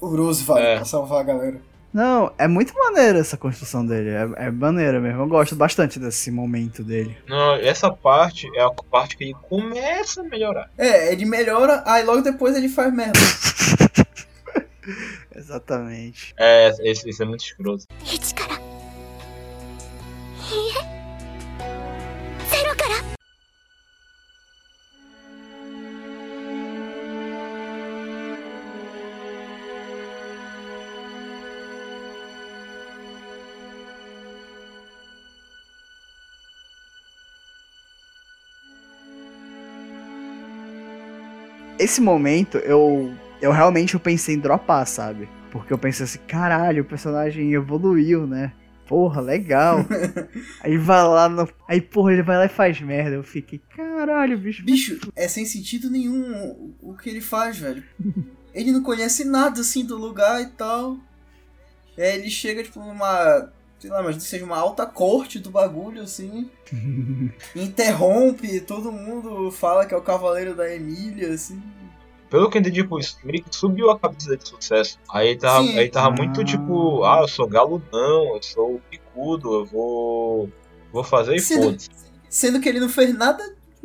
o Roosevelt É. pra salvar a galera. Não, é muito maneira essa construção dele. É, é maneira mesmo. Eu gosto bastante desse momento dele. Não, essa parte é a parte que ele começa a melhorar. É, ele melhora, aí logo depois ele faz merda. Exatamente. É, esse, esse é muito escroto. 1 Esse momento, eu, eu realmente eu pensei em dropar, sabe? Porque eu pensei assim, caralho, o personagem evoluiu, né? Porra, legal. aí vai lá no. Aí, porra, ele vai lá e faz merda. Eu fiquei, caralho, bicho. Bicho, é sem sentido nenhum o, o que ele faz, velho. Ele não conhece nada assim do lugar e tal. É, ele chega, tipo, numa. Sei lá, mas que seja uma alta corte do bagulho, assim. interrompe, todo mundo fala que é o cavaleiro da Emília, assim. Pelo que eu entendi, tipo, isso meio que subiu a cabeça de sucesso. Aí ele tava, Sim. aí tava Ah. muito tipo, ah, eu sou galudão, eu sou picudo, eu vou. Vou fazer e foda-se. Sendo que ele não fez nada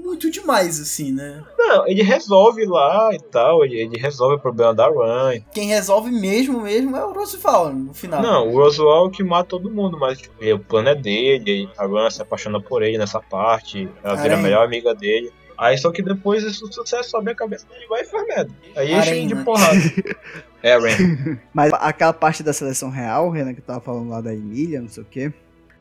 muito demais, assim, né? Não, ele resolve lá e tal, ele, ele resolve o problema da Run. Quem resolve mesmo, mesmo é o Roosevelt no final. Não, o Roswell que mata todo mundo, mas tipo, o plano é dele, a Run se apaixona por ele nessa parte, ela vira a Aranha. melhor amiga dele. Aí só que depois esse sucesso sobe a cabeça dele e vai e faz merda. Aí enche Aranha. de porrada. é, Ren. Mas aquela parte da seleção real, Renan, que tava falando lá da Emília, não sei o quê.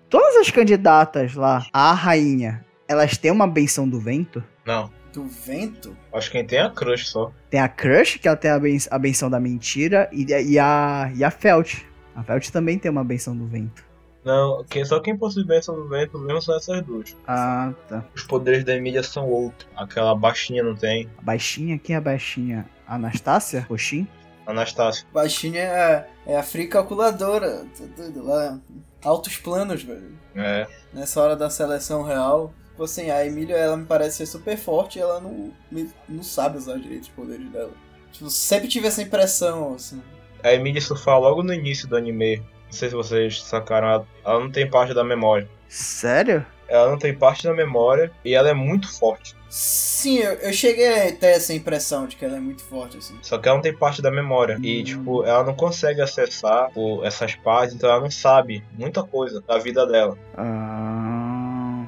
Todas as candidatas lá, a rainha, elas têm uma benção do vento. Não, Do vento? acho que quem tem é a Crush só. Tem a Crush, que ela tem a, ben- a benção da mentira, e, e a, e a Felt. A Felt também tem uma benção do vento. Não, quem, só quem possui bênção do vento mesmo são essas duas. Ah, tá. Os poderes da Emília são outros. Aquela baixinha não tem. A baixinha, quem é a baixinha? Anastácia? Roxin? Anastácio. Baixinha é, é a free calculadora. Tá doido lá. Altos planos, velho. É. Nessa hora da seleção real. Tipo assim, a Emília, ela me parece ser super forte e ela não, não sabe usar direito os poderes dela. Tipo, sempre tive essa impressão, assim. A Emília surfa logo no início do anime. Não sei se vocês sacaram, ela, ela não tem parte da memória. Sério? Ela não tem parte da memória e ela é muito forte. Sim, eu, eu cheguei a ter essa impressão de que ela é muito forte, assim. Só que ela não tem parte da memória. E, Hum. tipo, ela não consegue acessar o- essas partes, então ela não sabe muita coisa da vida dela. Ah,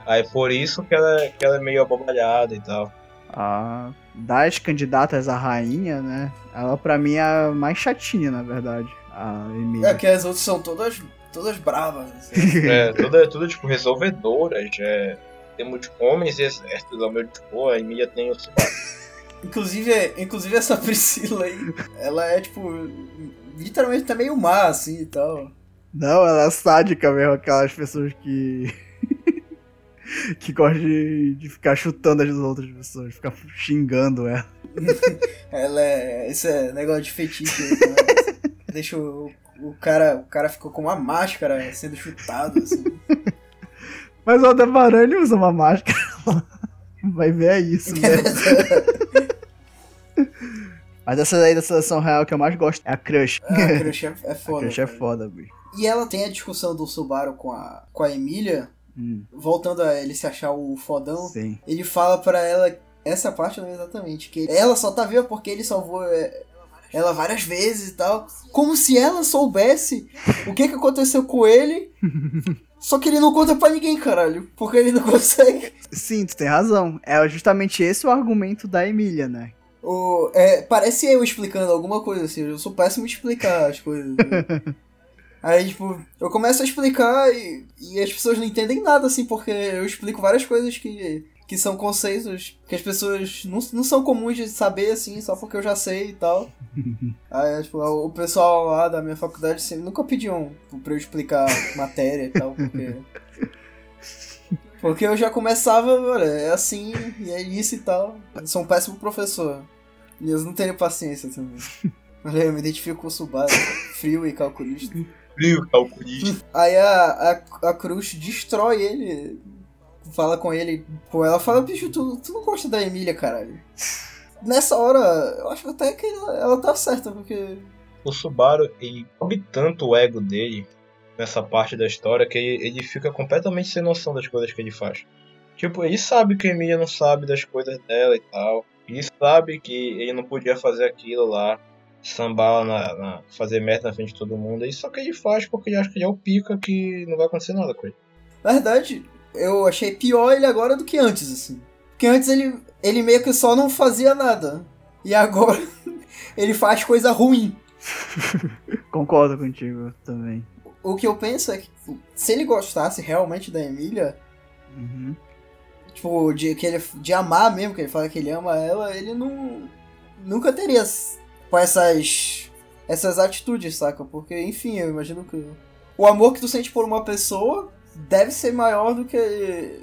Aí por isso que ela, é- que ela é meio abobalhada e tal. ah, das candidatas à rainha, né? Ela pra mim é a mais chatinha, na verdade. A Emília. É que as outras são todas, todas bravas, assim. É, tudo, é tudo tipo, resolvedoras. É, temos homens e exércitos ao meu dispor. A Emília tem o. Inclusive, inclusive essa Priscila aí, ela é tipo. Literalmente tá meio má, assim e tal. Não, ela é sádica mesmo, aquelas pessoas que. que gostam de, de ficar chutando as outras pessoas, ficar xingando ela. Ela é. Esse é negócio de fetiche né? Deixa o, o cara. O cara ficou com uma máscara sendo chutado, assim. Mas o Aldebaran ele usa uma máscara. Vai ver é isso, né? Mas essa daí da seleção real que eu mais gosto é a Crush. A Crush é, é a foda. Crush é foda, bicho. E ela tem a discussão do Subaru com a, com a Emília, Hum, voltando a ele se achar o fodão. sim. Ele fala pra ela, essa parte não é exatamente, que ela só tá viva porque ele salvou é, ela várias vezes e tal. Como se ela soubesse o que que aconteceu com ele. Só que ele não conta pra ninguém, caralho. Porque ele não consegue. Sim, tu tem razão. É justamente esse o argumento da Emília, né? O, é, parece eu explicando alguma coisa assim. Eu sou péssimo explicar as coisas. né? Aí, tipo, eu começo a explicar e, e as pessoas não entendem nada, assim, porque eu explico várias coisas que, que são conceitos que as pessoas não, não são comuns de saber, assim, só porque eu já sei e tal. Aí, tipo, o pessoal lá da minha faculdade assim, nunca pediam pra eu explicar matéria e tal, porque... Porque eu já começava, olha, é assim, e é isso e tal. Eu sou um péssimo professor. E eu não tenho paciência também. Olha, eu me identifico com o Subaru, frio e calculista. Frio, calculista. Aí a, a, a Cruz destrói ele, fala com ele, pô, ela fala, bicho, tu, tu não gosta da Emília, caralho. Nessa hora, eu acho até que ela, ela tá certa, porque. O Subaru, ele tanto o ego dele nessa parte da história que ele, ele fica completamente sem noção das coisas que ele faz. Tipo, ele sabe que a Emília não sabe das coisas dela e tal. Ele sabe que ele não podia fazer aquilo lá, sambar, na, na- fazer merda na frente de todo mundo. E só que ele faz porque ele acha que ele é o pica que não vai acontecer nada com ele. Na verdade, eu achei pior ele agora do que antes, assim. Porque antes ele, ele meio que só não fazia nada. E agora ele faz coisa ruim. Concordo contigo também. O que eu penso é que se ele gostasse realmente da Emília, Uhum. tipo, de, que ele, de amar mesmo, que ele fala que ele ama ela, ele não. Nunca teria com essas. essas atitudes, saca? Porque, enfim, eu imagino que. O amor que tu sente por uma pessoa deve ser maior do que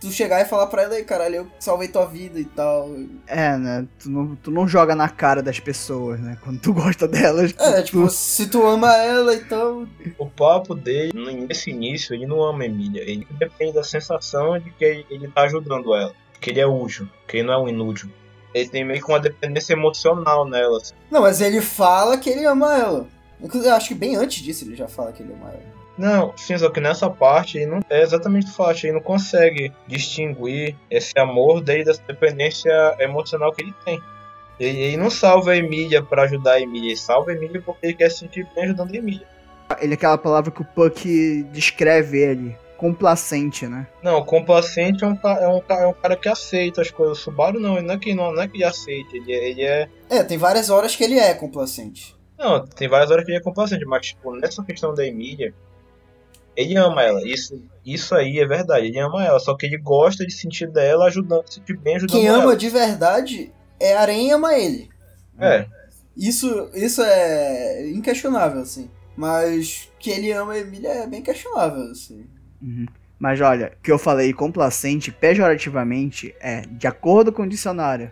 tu chegar e falar pra ela, ei, caralho, eu salvei tua vida e tal. É, né? Tu não, tu não joga na cara das pessoas, né? Quando tu gosta delas. É, tu- tipo, se tu ama ela, então. O papo dele, nesse início, ele não ama a Emília. Ele depende da sensação de que ele, ele tá ajudando ela. Que ele é útil, que ele não é um inútil. Ele tem meio que uma dependência emocional nela. assim. Não, mas ele fala que ele ama ela. Inclusive, eu acho que bem antes disso ele já fala que ele ama ela. Não, sim, só que nessa parte ele não é exatamente fácil, ele não consegue distinguir esse amor dele dessa dependência emocional que ele tem. Ele, ele não salva a Emília pra ajudar a Emília, ele salva a Emília porque ele quer se sentir bem ajudando a Emília. Ele é aquela palavra que o Puck descreve ele. Complacente, né? Não, complacente é um, é, um, é um cara que aceita as coisas. O Subaru não, ele não é que, não, não é que ele aceita, ele, é- ele é. É, tem várias horas que ele é complacente. Não, tem várias horas que ele é complacente, mas tipo, nessa questão da Emília, ele ama ela. Isso, isso aí é verdade, ele ama ela. Só que ele gosta de sentir dela ajudando, se sentir bem ajudando Quem ela. ama de verdade é a Aranha e ama ele. É, Isso, isso é inquestionável, assim. Mas que ele ama a Emília é bem questionável, assim. Uhum. Mas olha, o que eu falei complacente, pejorativamente, é de acordo com o dicionário,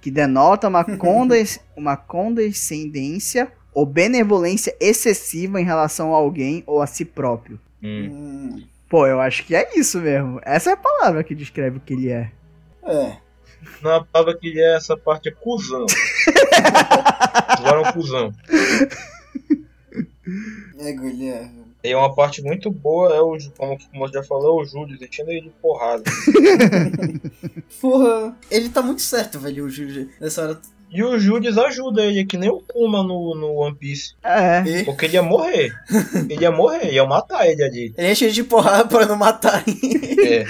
que denota uma, condes, uma condescendência ou benevolência excessiva em relação a alguém ou a si próprio. hum. Hum, Pô, eu acho que é isso mesmo. Essa é a palavra que descreve o que ele é. é. Não, a palavra que ele é essa parte é cuzão. Subaru é um cuzão. É, é. E uma parte muito boa é o, como, como você já falou, é o Júlio, enchendo ele de porrada. Porra, ele tá muito certo, velho, o Júlio. Nessa hora. E o Judas ajuda ele, que nem o Kuma no, no One Piece. É. Porque ele ia morrer. Ele ia morrer, ia matar ele ali. ele enche ele de porrada pra não matar. É.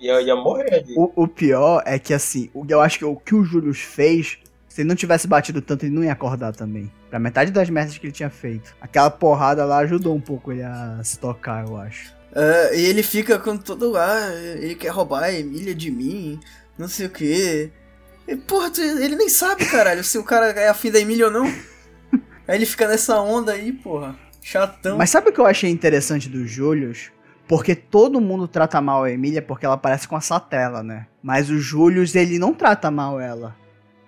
ia, ia morrer ali. O, o pior é que, assim, o- eu acho que o que o Júlio fez, se ele não tivesse batido tanto, ele não ia acordar também. Pra metade das merdas que ele tinha feito. Aquela porrada lá ajudou um pouco ele a se tocar, eu acho. É, e ele fica com todo. Ah, ele quer roubar a Emília de mim, não sei o quê. E, porra, ele nem sabe, caralho, se o cara é afim da Emília ou não. Aí ele fica nessa onda aí, porra. Chatão. Mas sabe o que eu achei interessante do Július? Porque todo mundo trata mal a Emília porque ela parece com a Satela, né? Mas o Július, ele não trata mal ela.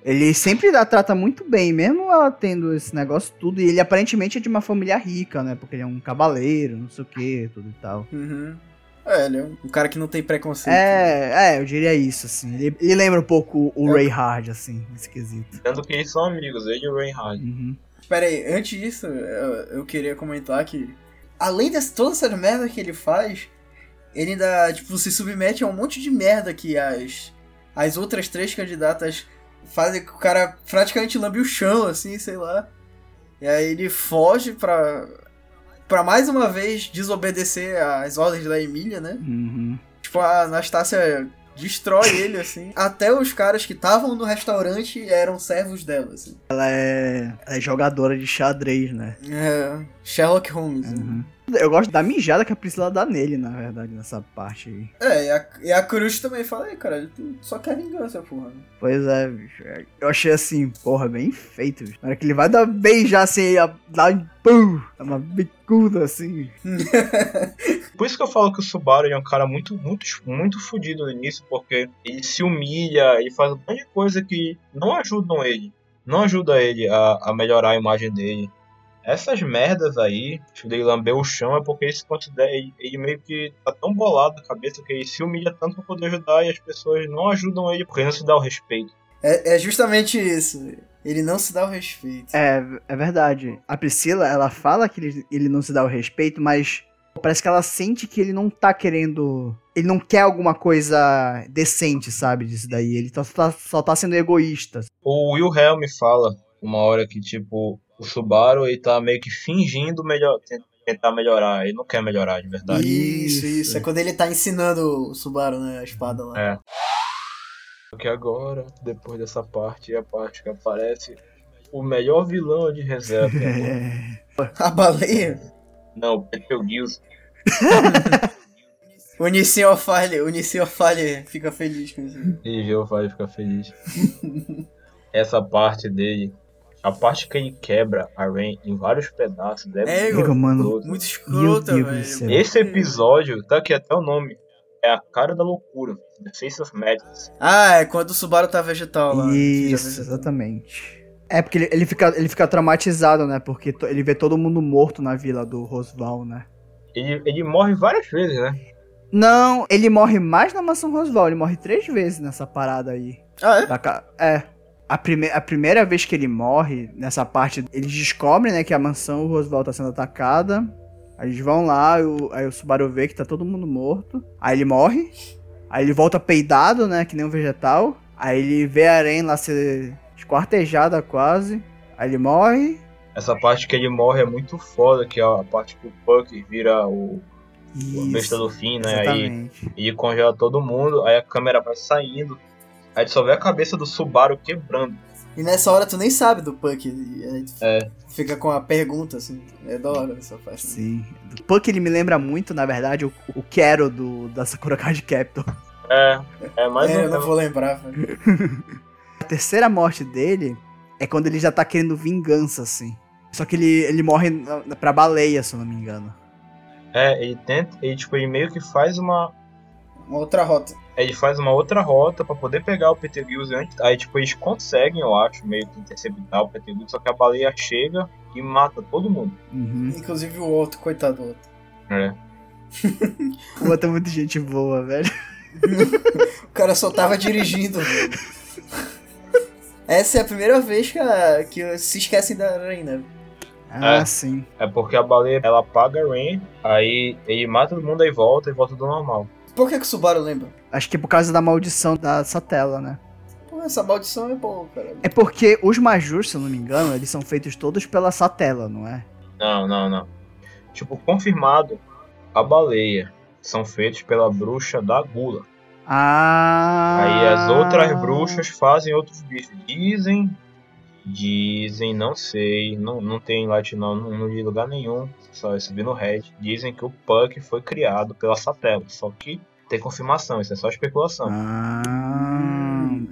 Ele sempre a trata muito bem, mesmo ela tendo esse negócio tudo. E ele aparentemente é de uma família rica, né? Porque ele é um cavaleiro, não sei o que, tudo e tal. Uhum. É, ele é um cara que não tem preconceito. É, é, eu diria isso, assim. Ele, ele lembra um pouco o É. Ray Hard, assim, esquisito. Tanto que eles são amigos, ele e o Reinhard. Uhum. Pera aí, antes disso, eu, eu queria comentar que, além de toda essa merda que ele faz, ele ainda, tipo, se submete a um monte de merda que as, as outras três candidatas fazem que o cara praticamente lambe o chão, assim, sei lá. E aí ele foge pra, pra mais uma vez desobedecer às ordens da Emília, né? Uhum. Tipo, a Anastácia destrói ele, assim. Até os caras que estavam no restaurante eram servos dela, assim. Ela é, ela é jogadora de xadrez, né? É, Sherlock Holmes. né? Uhum. Eu gosto da mijada que a Priscila dá nele, na verdade, nessa parte aí. É, e a, e a Cruz também fala, aí, cara, tu só quer vingança, porra. Pois é, bicho. Eu achei assim, porra, bem feito, bicho. Na hora que ele vai dar beijar assim, um pum, dá uma bicuda assim. Por isso que eu falo que o Subaru é um cara muito, muito, muito fodido no início, porque ele se humilha, ele faz um monte de coisa que não ajudam ele. Não ajuda ele a, a melhorar a imagem dele. Essas merdas aí, tipo, dele lamber o chão, é porque ele se considera. Ele, ele meio que tá tão bolado na cabeça que ele se humilha tanto pra poder ajudar e as pessoas não ajudam ele porque ele não se dá o respeito. É, é justamente isso. Ele não se dá o respeito. É, é verdade. A Priscila, ela fala que ele, ele não se dá o respeito, mas parece que ela sente que ele não tá querendo. Ele não quer alguma coisa decente, sabe? Disso daí. Ele só tá, só tá sendo egoísta. O Wilhelm fala uma hora que, tipo, o Subaru ele tá meio que fingindo melhor, ten- tentar melhorar. Ele não quer melhorar de verdade. Isso, Isso. isso. É quando ele tá ensinando o Subaru, né? A espada lá. É. Porque agora, depois dessa parte, é a parte que aparece o melhor vilão de reserva. É. A baleia? não, o Peter Gills. O Nissin Ofalha, o Nissin fica feliz com isso. E Gil vai ficar feliz. Essa parte dele, a parte que ele quebra a Rain em vários pedaços, é, É, muito mano. Muito escrota, Meu Deus do velho. Esse episódio, tá aqui até o nome, é a cara da loucura. The Face of Madness. Ah, é quando o Subaru tá vegetal lá. Isso, exatamente. É porque ele, ele, fica, ele fica traumatizado, né? Porque to- ele vê todo mundo morto na vila do Rosval, né? Ele, ele morre várias vezes, né? Não, ele morre mais na mansão Rosval. Ele morre três vezes nessa parada aí. Ah, é? Da É. A, prime a primeira vez que ele morre, nessa parte, eles descobrem, né, que a mansão Rosval tá sendo atacada. Aí eles vão lá, o- aí o Subaru vê que tá todo mundo morto. Aí ele morre. Aí ele volta peidado, né, que nem um vegetal. Aí ele vê a Aren lá ser esquartejada quase. Aí ele morre. Essa parte que ele morre é muito foda, que é a parte que o Puck vira o, o besta do fim, né? Aí exatamente. ele congela todo mundo, aí a câmera vai saindo. Aí tu só vê a cabeça do Subaru quebrando. E nessa hora tu nem sabe do Puck. E tu É. fica com a pergunta, assim. É da hora essa parte. né? Sim. O Puck ele me lembra muito, na verdade, o, o Quero do, da Sakura Card Captor. É, é mais é, eu um. não vou lembrar, velho. A terceira morte dele é quando ele já tá querendo vingança, assim. Só que ele, ele morre na- pra baleia, se eu não me engano. É, ele tenta, ele, tipo, ele meio que faz uma. Uma outra rota. Ele faz uma outra rota pra poder pegar o Peter Gills antes. Aí, tipo, eles conseguem, eu acho, meio que interceptar o Peter Gills, só que a baleia chega e mata todo mundo. Uhum. Inclusive o outro, coitado do outro. É. O outro é muito gente boa, velho. O cara só tava dirigindo, velho. Essa é a primeira vez que, a, que se esquecem da Reina. Ah, É. sim. É porque a baleia, ela apaga a Rain, aí ele mata todo mundo aí volta e volta do normal. Por que, que o Subaru lembra? Acho que é por causa da maldição da Satela, né? Pô, essa maldição é boa, cara. É porque os Majus, se eu não me engano, eles são feitos todos pela Satela, não é? Não, não, não. Tipo, confirmado, a baleia são feitos pela bruxa da gula. Ah. Aí as outras bruxas fazem outros bichos. Dizem, dizem, não sei, não, não tem light não, não, li lugar nenhum, só eu subi no Red. Dizem que o Puck foi criado pela Satela, só que tem confirmação, isso é só especulação. Ah,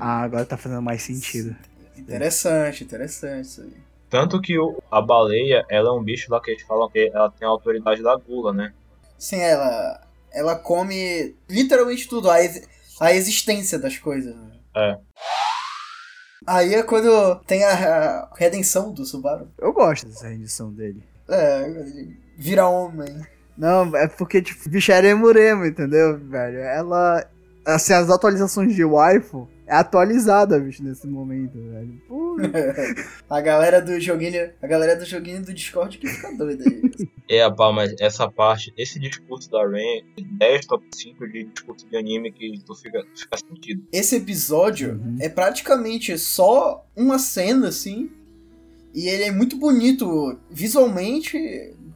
ah, agora tá fazendo mais sentido. Interessante, interessante isso aí. Tanto que o- a baleia, ela é um bicho lá que eles falam que ela tem a autoridade da gula, né? Sim, ela. Ela come literalmente tudo, a, ex- a existência das coisas. né? É. Aí é quando tem a, a redenção do Subaru. Eu gosto dessa rendição dele. É, ele vira homem. Não, é porque, tipo, bicho é Remuremo, entendeu, velho? Ela. Assim, as atualizações de waifu é atualizada, bicho, nesse momento, velho. Pô, A galera do joguinho. A galera do joguinho do Discord que fica doida aí. É, pá, mas essa parte, esse discurso da Rain, 10 top 5 de discurso de anime que tu fica, tu fica sentido. Esse episódio Uhum. é praticamente só uma cena, assim. E ele é muito bonito visualmente,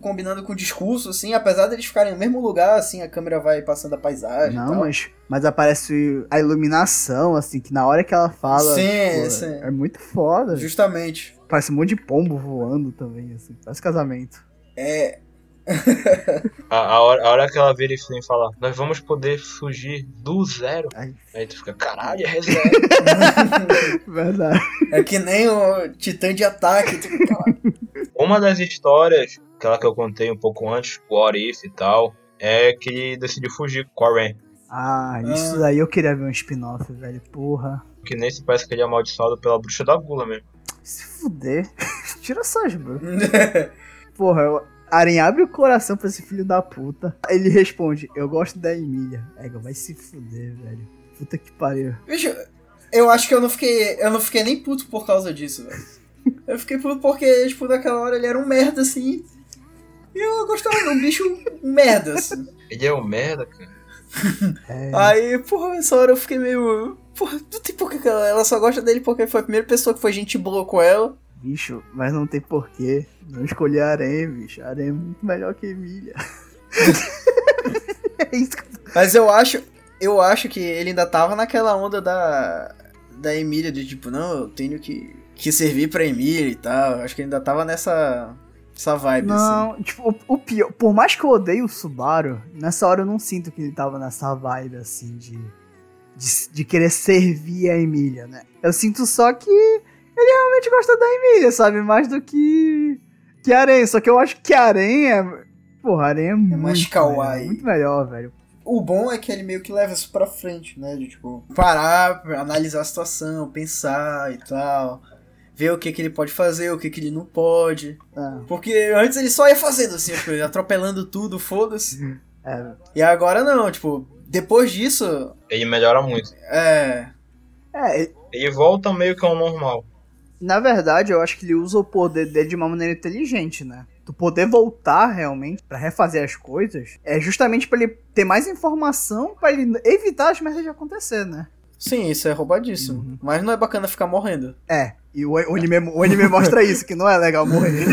combinando com o discurso, assim. Apesar deles ficarem no mesmo lugar, assim, a câmera vai passando a paisagem. e não, tal. mas, mas aparece a iluminação, assim, que na hora que ela fala. Sim, pô, sim. É muito foda. Justamente. Parece um monte de pombo voando também, assim. Parece casamento. É. A, a hora, a hora que ela vira e Flynn fala, nós vamos poder fugir do zero. Ai. Aí tu fica, caralho, é zero. Verdade. É que nem o Titã de ataque. tu fica. Uma das histórias, aquela que eu contei um pouco antes, o What If e tal, é que ele decidiu fugir com a Ren. Ah, isso daí eu queria ver um spin-off, velho. Porra. Que nesse parece que ele é amaldiçoado pela bruxa da gula mesmo. Se fuder. Tira essas, bro. Porra, eu... Aren abre o coração pra esse filho da puta. Ele responde, eu gosto da Emília. Ega, vai se fuder, velho. Puta que pariu. Bicho, eu acho que eu não fiquei. Eu não fiquei nem puto por causa disso, velho. Eu fiquei puto porque, tipo, naquela hora ele era um merda assim. E eu gostava de um bicho merda, assim. Ele é um merda, cara. É, Aí, porra, nessa hora eu fiquei meio. Porra, não tem porquê que ela, ela só gosta dele porque foi a primeira pessoa que foi gente boa com ela. bicho, mas não tem porquê. Não escolher Aren, bicho. Aren é muito melhor que Emília. é isso que Mas eu acho. Eu acho que ele ainda tava naquela onda da. Da Emília, de tipo, não, eu tenho que, que servir pra Emília e tal. Acho que ele ainda tava nessa. Essa vibe, assim. Não, tipo, o, o pior, por mais que eu odeie o Subaru, nessa hora eu não sinto que ele tava nessa vibe, assim, de, de, de querer servir a Emília, né? Eu sinto só que ele realmente gosta da Emília, sabe? Mais do que, que a Aren. Só que eu acho que a Aren é... Porra, a Aren é, muito, mais melhor, kawaii. muito melhor, velho. O bom é que ele meio que leva isso pra frente, né? De tipo, parar, analisar a situação, pensar e tal. Ver o que, que ele pode fazer, o que, que ele não pode. Ah, Porque antes ele só ia fazendo assim, atropelando tudo, foda-se. é, E agora não, tipo, depois disso, Ele melhora muito. é. é, Ele volta meio que ao normal. na verdade, eu acho que ele usa o poder dele de uma maneira inteligente, né? Tu poder voltar realmente pra refazer as coisas é justamente pra ele ter mais informação pra ele evitar as merdas de acontecer, né? Sim, isso é roubadíssimo. Mas não é bacana ficar morrendo. É, e o, o anime, o anime mostra isso, que não é legal morrer.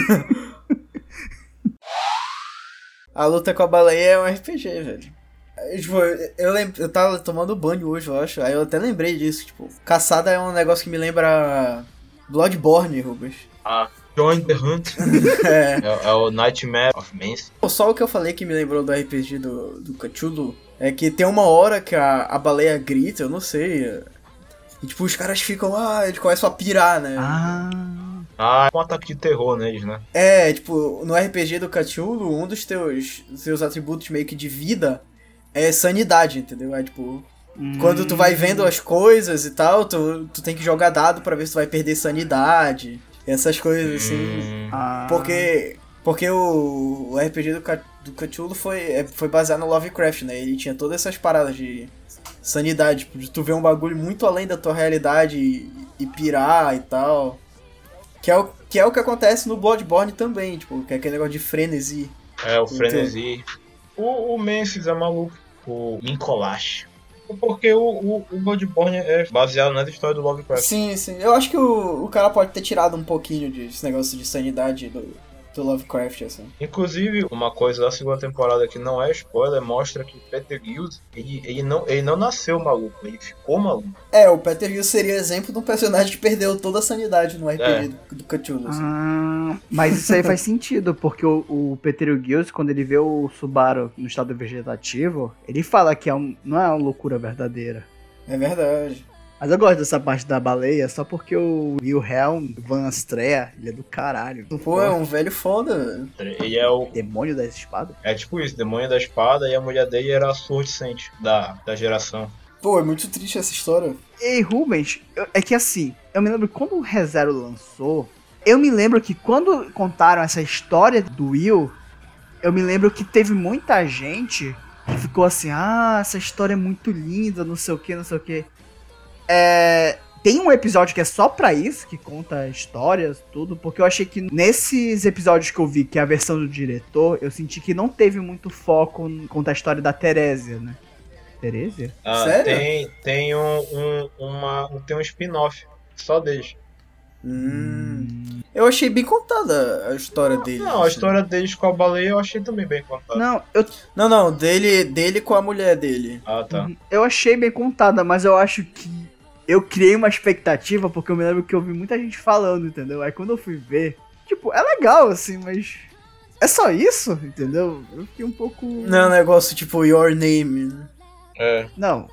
A luta com a baleia é um RPG, velho. Aí, Tipo, eu, eu, lem- eu tava tomando banho hoje, eu acho. Aí eu até lembrei disso, tipo, caçada é um negócio que me lembra Bloodborne, Rubens. Ah, Join the Hunt. É. é, é o Nightmare of Mance. Só o que eu falei que me lembrou do RPG do, do Cthulhu é que tem uma hora que a, a baleia grita, eu não sei. E tipo, os caras ficam, ah, eles começam a pirar, né? ah, Ah, é um ataque de terror neles, né? É, tipo, no RPG do Cthulhu, um dos teus, seus atributos meio que de vida é sanidade, entendeu? É tipo, quando tu vai vendo as coisas e tal, tu, tu tem que jogar dado pra ver se tu vai perder sanidade. Essas coisas assim. Hum, ah, Porque, porque o, o RPG do, do Cthulhu foi, é, foi baseado no Lovecraft, né? Ele tinha todas essas paradas de sanidade, tipo, de tu ver um bagulho muito além da tua realidade e, e pirar e tal. Que é, o, que é o que acontece no Bloodborne também, tipo, que é aquele negócio de frenesi. é, o frenesi. O, o Memphis é maluco. O Minkolash. Porque o, o, o Bloodborne é baseado nessa história do Lovecraft. Sim, sim. Eu acho que o, o cara pode ter tirado um pouquinho desse negócio de sanidade do, do Lovecraft, assim. Inclusive, uma coisa da segunda temporada que não é spoiler, mostra que o Peter Gills, ele, ele, não, ele não nasceu maluco, ele ficou maluco. É, o Peter Hill seria exemplo de um personagem que perdeu toda a sanidade no RPG É. do, do Cthulhu. assim. ah, mas isso aí faz sentido, porque o, o Peter Gills, quando ele vê o Subaru no estado vegetativo, ele fala que é um, não é uma loucura verdadeira. É verdade. Mas eu gosto dessa parte da baleia só porque o Wilhelm Van Astrea, ele é do caralho. Pô, é um velho foda, velho. Ele é o. Demônio das espadas? É tipo isso, demônio da espada e a mulher dele era a Sword Saint da, da geração. Pô, é muito triste essa história. Ei, Rubens, eu- é que assim, eu me lembro que quando o ReZero lançou, eu me lembro que quando contaram essa história do Will, eu me lembro que teve muita gente que ficou assim, ah, essa história é muito linda, não sei o que, não sei o que. É, tem um episódio que é só pra isso, que conta histórias, tudo, porque eu achei que nesses episódios que eu vi, que é a versão do diretor, eu senti que não teve muito foco em contar a história da Terésia, né? Terésia? Ah, Sério? Tem, tem um, um, uma, tem um spin-off só deles. Hum. Eu achei bem contada a história dele. Não, a assim. história deles com a baleia eu achei também bem contada. Não, eu Não, não, dele, dele com a mulher dele. Ah, tá. Eu achei bem contada, mas eu acho que eu criei uma expectativa porque eu me lembro que eu vi muita gente falando, entendeu? Aí quando eu fui ver, tipo, é legal assim, mas É só isso? Entendeu? Eu fiquei um pouco. Não é um negócio tipo Your Name, né? É. Não.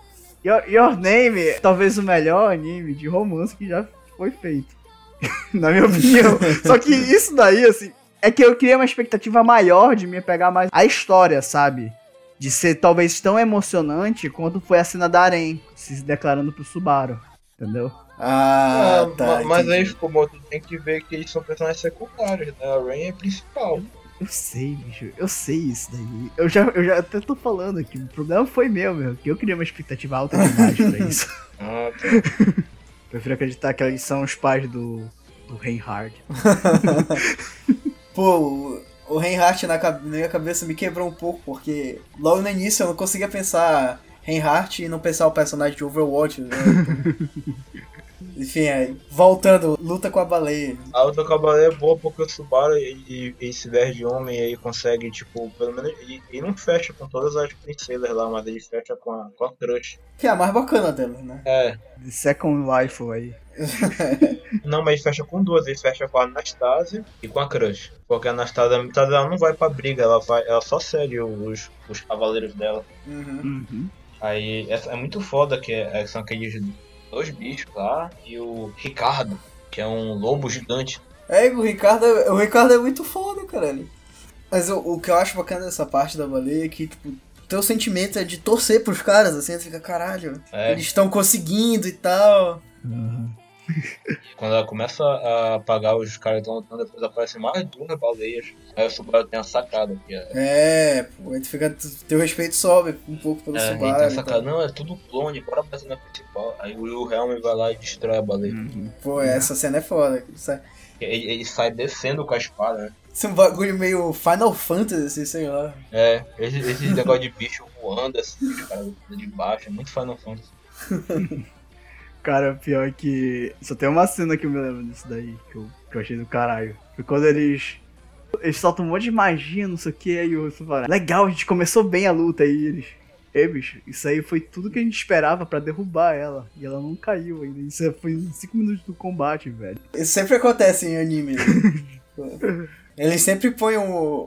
Your, Your Name é talvez o melhor anime de romance que já foi feito. Na minha opinião. Só que isso daí, assim, é que eu criei uma expectativa maior de me pegar mais a história, sabe? De ser talvez tão emocionante quanto foi a cena da Arém se declarando pro Subaru. Entendeu? Ah, Ah, tá. ma- mas aí entendi. ficou bom, tu tem que ver que eles são personagens secundários, né? A Rain é principal. Eu sei, bicho, eu sei isso daí. Eu já, eu já até tô falando aqui. O problema foi meu, meu. Que eu criei uma expectativa alta demais pra isso. Ah, tá. Prefiro acreditar que eles são os pais do, do Reinhard. Pô, o- Reinhardt na, na minha cabeça me quebrou um pouco, porque logo no início eu não conseguia pensar Reinhardt e não pensar o personagem de Overwatch. Né? Enfim, aí, voltando, luta com a baleia. A outra cavaleira é boa porque o Subaru ele, ele se veste de homem e aí consegue, tipo, pelo menos. Ele, ele não fecha com todas as princesas lá, mas ele fecha com a, com a crush. Que é a mais bacana dela, né? É. The Second Life aí. Não, mas ele fecha com duas, ele fecha com a Anastasia e com a Crush. Porque a Anastasia, a Anastasia ela não vai pra briga, ela, vai, ela só segue os, os cavaleiros dela. Uhum. Uhum. Aí essa é muito foda que é- são aqueles dois bichos lá e o Ricardo, que é um lobo gigante. É, o Ricardo, é- o Ricardo é muito foda, caralho. Mas o, o que eu acho bacana dessa parte da baleia é que, tipo, teu sentimento é de torcer pros caras, assim, você fica, caralho, É. eles estão conseguindo e tal. Quando ela começa a apagar os caras estão lutando, depois aparecem mais duas baleias. Aí o Subaru tem a sacada. Que é, É, pô, aí tu fica, teu respeito sobe um pouco pelo é, Subaru. tem a e sacada. tal. Não, é tudo clone, bora fazer na principal. Aí o Helm vai lá e destrói a baleia. Uhum. Pô, essa cena é foda. É, Ele, ele sai descendo com a espada, né? isso é um bagulho meio Final Fantasy, assim, sei lá. É, esse, esse negócio de bicho voando assim, os caras de baixo, é muito Final Fantasy. Cara, pior que. Só tem uma cena que eu me lembro disso daí, que eu, que eu achei do caralho. Foi quando eles. Eles soltam um monte de magia, não sei o que, aí o Subaru. Legal, a gente começou bem a luta aí, eles. Ei, bicho, isso aí foi tudo que a gente esperava pra derrubar ela. E ela não caiu ainda. Isso foi em 5 minutos do combate, velho. Isso sempre acontece em anime. Né? Eles sempre põem o,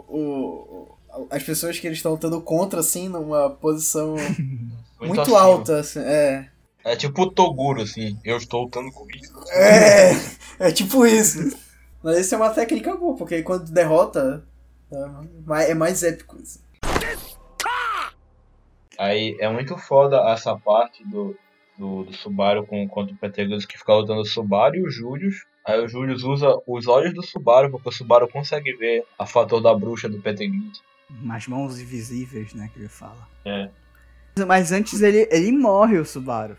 o- o- as pessoas que eles estão lutando contra, assim, numa posição muito, acima. alta. Assim, é. É tipo o Toguro, assim, eu estou lutando com isso. É, é tipo isso. Mas isso é uma técnica boa, porque quando derrota, é mais, é mais épico. assim. Aí é muito foda essa parte do, do, do Subaru com, contra o Petegus que fica lutando o Subaru e o Julius. Aí o Julius usa os olhos do Subaru, porque o Subaru consegue ver a fator da bruxa do Petegus. As mãos invisíveis, né, que ele fala. É. Mas antes ele, ele morre, o Subaru.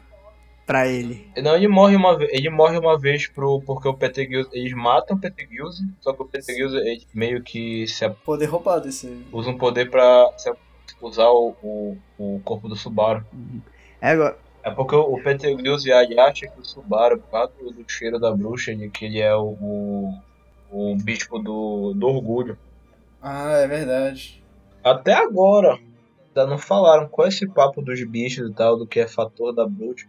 Pra ele. Não, ele morre uma vez, ele morre uma vez pro, porque o Petegus, eles matam o Petegus, só que o Petegus ele meio que se, Poder roubado esse. usa um poder pra se, usar o, o, o corpo do Subaru. É, agora, É porque o Petegus e a acha que o Subaru, por causa do, do cheiro da bruxa, de que ele é o, o, o bispo do, do orgulho. Ah, é verdade. Até agora, ainda não falaram qual é esse papo dos bichos e tal, do que é fator da bruxa.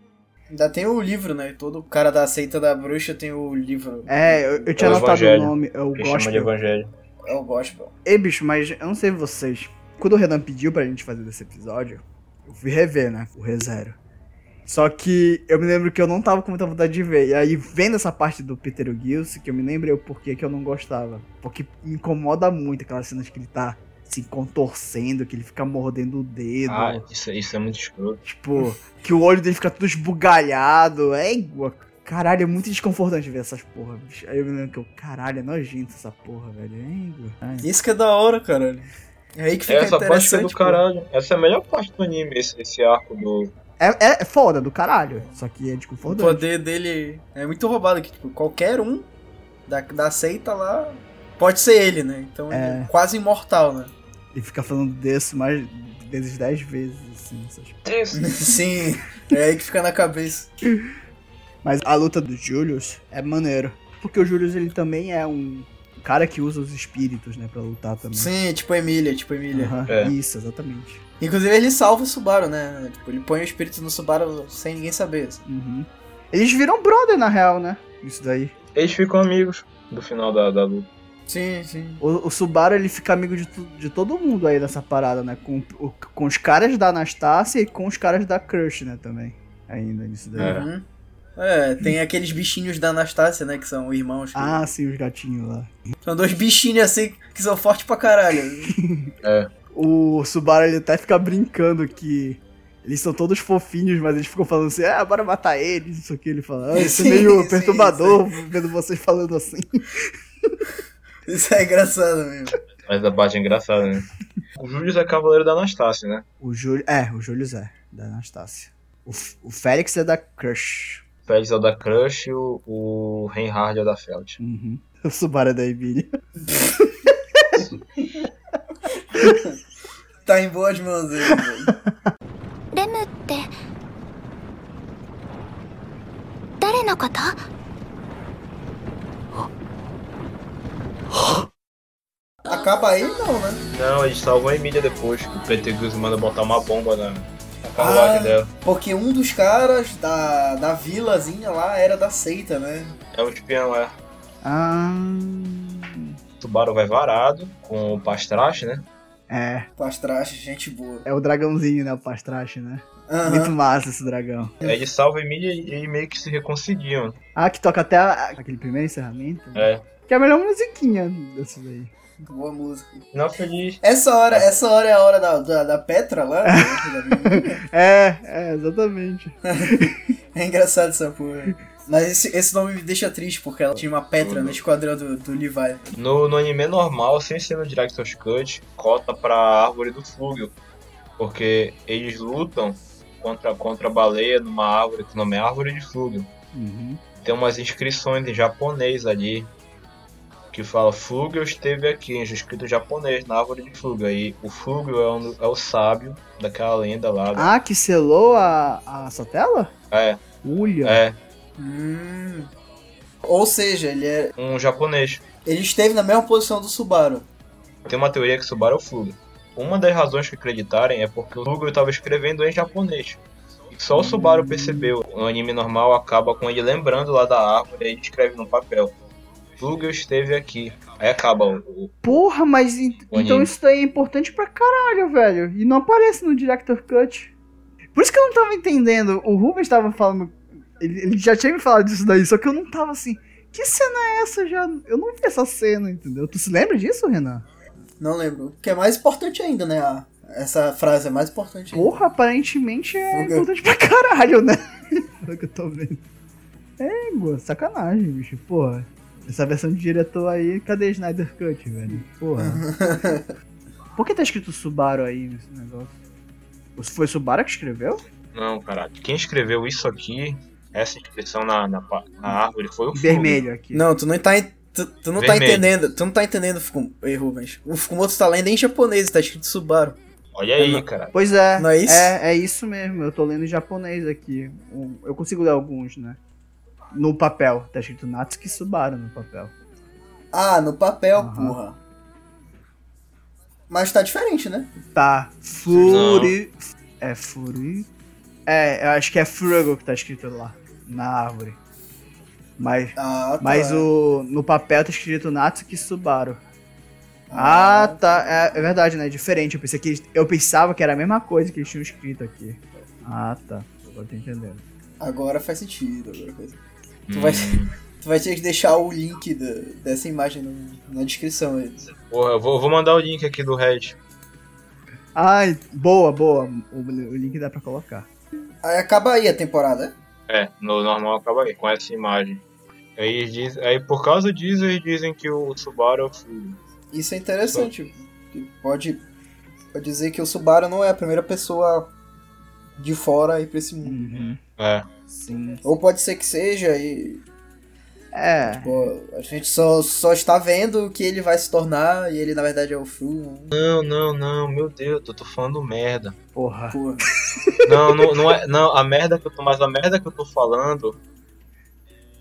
Ainda tem o livro, né? Todo cara da seita da bruxa tem o livro. é, eu, eu tinha É o anotado o nome, é o Que chama de Gospel. evangelho. É o gospel. Ei, bicho, mas eu não sei vocês. Quando o Renan pediu pra gente fazer desse episódio, eu fui rever, né? O ReZero. Só que eu me lembro que eu não tava com muita vontade de ver. E aí, vendo essa parte do Peter Gills, que eu me lembrei o porquê que eu não gostava. Porque me incomoda muito aquelas cenas que ele tá se contorcendo, que ele fica mordendo o dedo. Ah, isso, isso é muito escroto. Tipo, que o olho dele fica tudo esbugalhado. É igual. Caralho, é muito desconfortante ver essas porra, bicho. Aí eu me lembro que eu, caralho, é nojento essa porra, velho. É igual. Ai. Isso que é da hora, caralho. É aí que fica Essa parte é interessante. do pô. caralho. Essa é a melhor parte do anime, esse, esse arco do. É, é foda do caralho, só que é O desconfortante. poder dele é muito roubado, que tipo, qualquer um da, da seita lá pode ser ele, né? Então ele É. é quase imortal, né? Ele fica falando desse mais vezes 10 vezes, assim. essas- Sim, é aí que fica na cabeça. Mas a luta do Julius é maneiro. Porque o Julius, ele também é um cara que usa os espíritos, né, pra lutar também. Sim, tipo Emília, tipo Emília. É. Isso, exatamente. Inclusive ele salva o Subaru, né? Tipo, ele põe o espírito no Subaru sem ninguém saber. assim. Uhum. Eles viram brother, na real, né? Isso daí. Eles ficam amigos do final da, da luta. Sim, sim. O, o Subaru ele fica amigo de, de todo mundo aí nessa parada, né? Com, o- com os caras da Anastácia e com os caras da Crush, né? Também. Ainda nisso daí. É. Uhum. É, tem aqueles bichinhos da Anastácia, né? Que são irmãos. que- Ah, sim, os gatinhos lá. São dois bichinhos assim que são fortes pra caralho. O Subaru ele até fica brincando que eles são todos fofinhos, mas eles ficam falando assim, ah, bora matar eles, isso aqui. Ele fala, ah, isso é Sim, meio sim, perturbador vendo vocês falando assim. Isso é engraçado mesmo. Mas a parte é engraçada, né? O Júlio é cavaleiro da Anastácia, né? O Júlio, é, o Júlio Zé, da Anastácia. O, F- o Félix é da Crush. O Félix é o da Crush e o, o Reinhard é o da Feld. Uhum. O Subaru é da Emília. Tá em boas mãos aí, velho. レムって誰のこと Acaba aí, não, né? Não, eles salvam a Emília depois, que o PT Gus manda botar uma bomba na, na carruagem Ah. dela. Porque um dos caras da, da vilazinha lá era da seita, né? É um espião, é. Ah, O Tubarão vai varado com o pastrache, né? é. Pastrache, gente boa. É o dragãozinho, né? O pastrache, né? Aham. Muito massa esse dragão. Aí ele salva a Emília e e meio que se reconciliam. Ah, que toca até a- aquele primeiro encerramento. É. Que é a melhor musiquinha desse daí. Boa música. Não feliz. Essa hora, essa hora é a hora da, da, da Petra lá. É, é, exatamente. é engraçado essa porra. Mas esse, esse nome me deixa triste, porque ela tinha uma Petra no esquadrão do, do Levi. No, no anime normal, sem ser no Director's Cut, cota pra árvore do Flugel. Porque eles lutam contra, contra a baleia numa árvore que o nome é Árvore de Flugel. Uhum. Tem umas inscrições em japonês ali. Que fala Flugel esteve aqui, em escrito em japonês, na árvore de Flugel. Aí o Flugel é, um- é o sábio daquela lenda lá. da- Ah, que selou a, a Sotela? É, Ulha. é, Hum. Ou seja, ele, é, um japonês. ele esteve na mesma posição do Subaru. Tem uma teoria que Subaru é o Flugel. Uma das razões que acreditarem é porque o Flugel estava escrevendo em japonês. E só o Subaru percebeu. No anime normal acaba com ele lembrando lá da árvore e ele escreve no papel. Flugel esteve aqui. Aí acaba o, o- Porra, mas O então anime. isso daí é importante pra caralho, velho. E não aparece no Director Cut. Por isso que eu não tava entendendo. O Rubens tava falando. Ele, ele já tinha me falado disso daí, só que eu não tava assim. Que cena é essa? Já, eu não vi essa cena, entendeu? Tu se lembra disso, Renan? Não lembro. O que é mais importante ainda, né? A- essa frase é mais importante ainda. Porra, aparentemente é Fuga. importante pra caralho, né? Pelo que eu tô vendo. É, sacanagem, bicho. Porra. Essa versão de diretor aí, cadê Snyder Cut, velho? Porra. Por que tá escrito Subaru aí nesse negócio? Foi Subaru que escreveu? Não, caralho. Quem escreveu isso aqui, essa inscrição na, na, na árvore, foi o. Vermelho aqui. Não, tu não tá, tu, tu não tá Vermelho. entendendo. Tu não tá entendendo, Rubens. O Fukumoto tá lendo em japonês, tá escrito Subaru. Olha aí, Não. cara. Pois é, Não é isso? É, é isso mesmo. Eu tô lendo em japonês aqui. Eu consigo ler alguns, né? No papel. Tá escrito Natsuki Subaru no papel. Ah, no papel, Aham. porra. Mas tá diferente, né? Tá. Furi. É Furi. É, eu acho que é Frugal que tá escrito lá. Na árvore. Mas, Ah, tá. mas o, no papel tá escrito Natsuki Subaru. Ah, tá. É, é verdade, né? É diferente. Eu, pensei que, eu pensava que era a mesma coisa que eles tinham escrito aqui. Ah, tá. Agora tô entendendo. Agora faz sentido. Agora faz... Tu, Hum, vai, tu vai ter que deixar o link da- dessa imagem no- na descrição aí. Porra, eu vou, vou mandar o link aqui do Red. Ai, boa, boa. O, o link dá pra colocar. Aí acaba aí a temporada, é? É, no normal acaba aí, com essa imagem. Aí, eles diz, aí por causa disso eles dizem que o Subaru é o Flugel. Isso é interessante. Pode, pode dizer que o Subaru não é a primeira pessoa de fora a ir pra esse mundo. Uhum. É. Sim. Ou pode ser que seja e É. pô, a gente só, só está vendo o que ele vai se tornar e ele na verdade é o Fru. Não, não, não, meu Deus, eu tô falando merda. Porra. Pô, Não, não, não é. Não, a merda que eu tô. Mas a merda que eu tô falando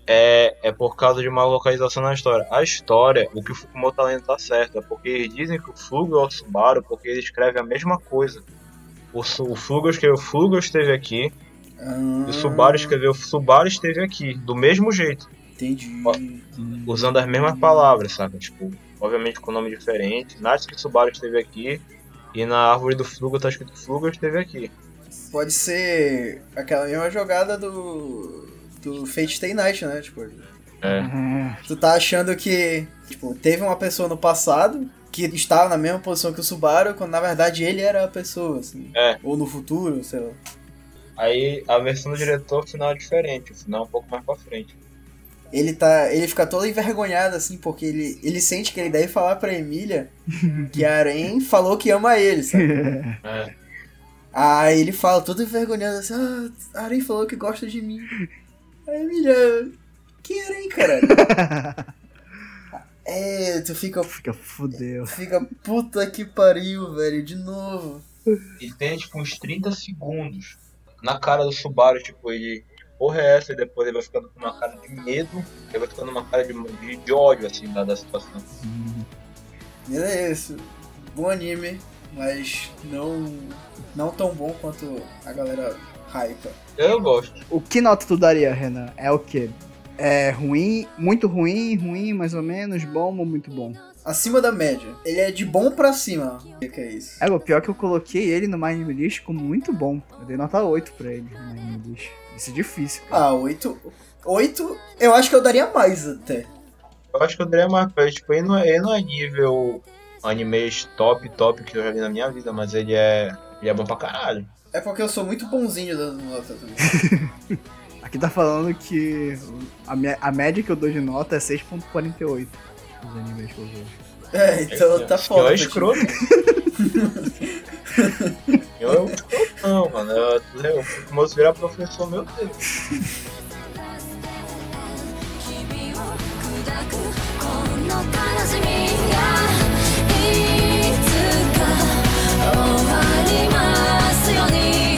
é, é por causa de uma localização na história. A história, o que o Fukumoto tá lendo tá certo. É porque eles dizem que o Flugel é o Subaru porque eles escrevem a mesma coisa. O, o Flugel escreveu Flugel esteve aqui ah, e o Subaru escreveu Subaru esteve aqui. Do mesmo jeito. Entendi. Usando as mesmas palavras, sabe? Tipo, obviamente com nome diferente. Natsuki Subaru esteve aqui. E na árvore do Fluga tá escrito Fluga esteve aqui. Pode ser aquela mesma jogada do. do Fate Stay Night, né? Tipo, É. Uhum. tu tá achando que. Tipo, teve uma pessoa no passado que estava na mesma posição que o Subaru, quando na verdade ele era a pessoa, assim. É. Ou no futuro, sei lá. Aí a versão do diretor, o final é diferente. O final é um pouco mais pra frente. Ele tá. Ele fica todo envergonhado, assim, porque ele, ele sente que ele deve falar pra Emília que a Aren falou que ama ele, sabe? É. Aí ele fala, todo envergonhado assim, ah, a Aren falou que gosta de mim. Aí Emília, quem é Aren, caralho? é, tu fica. Fica fudeu. Fica puta que pariu, velho, de novo. E tem tipo uns 30 segundos na cara do Subaru, tipo, ele. Porra é essa? E depois ele vai ficando com uma cara de medo, ele vai ficando uma cara de, de, de ódio, assim, da, da situação. É isso. Bom anime, mas não. não tão bom quanto a galera hypa. Eu gosto. O que nota tu daria, Renan? É o quê? É ruim, muito ruim, ruim, mais ou menos, bom ou muito bom? Acima da média. Ele é de bom pra cima. O que que é isso? É, o pior é que eu coloquei ele no My Anime List como muito bom. Eu dei nota 8 pra ele no My Anime List. Isso é difícil, cara. Ah, 8. 8, eu acho que eu daria mais até. Eu acho que André é mais perto, tipo, ele não, é, ele não é nível animes top, top que eu já vi na minha vida, mas ele é. Ele é bom pra caralho. É porque eu sou muito bonzinho dando nota também. Aqui tá falando que a, me- a média que eu dou de nota é 6.48 os animes que eu vejo. É, então tá é, tá foda. Eu é escroto. eu é um escroto, não, mano. Eu, eu, moço virar professor, meu Deus. の悲しみがいつか終わりますように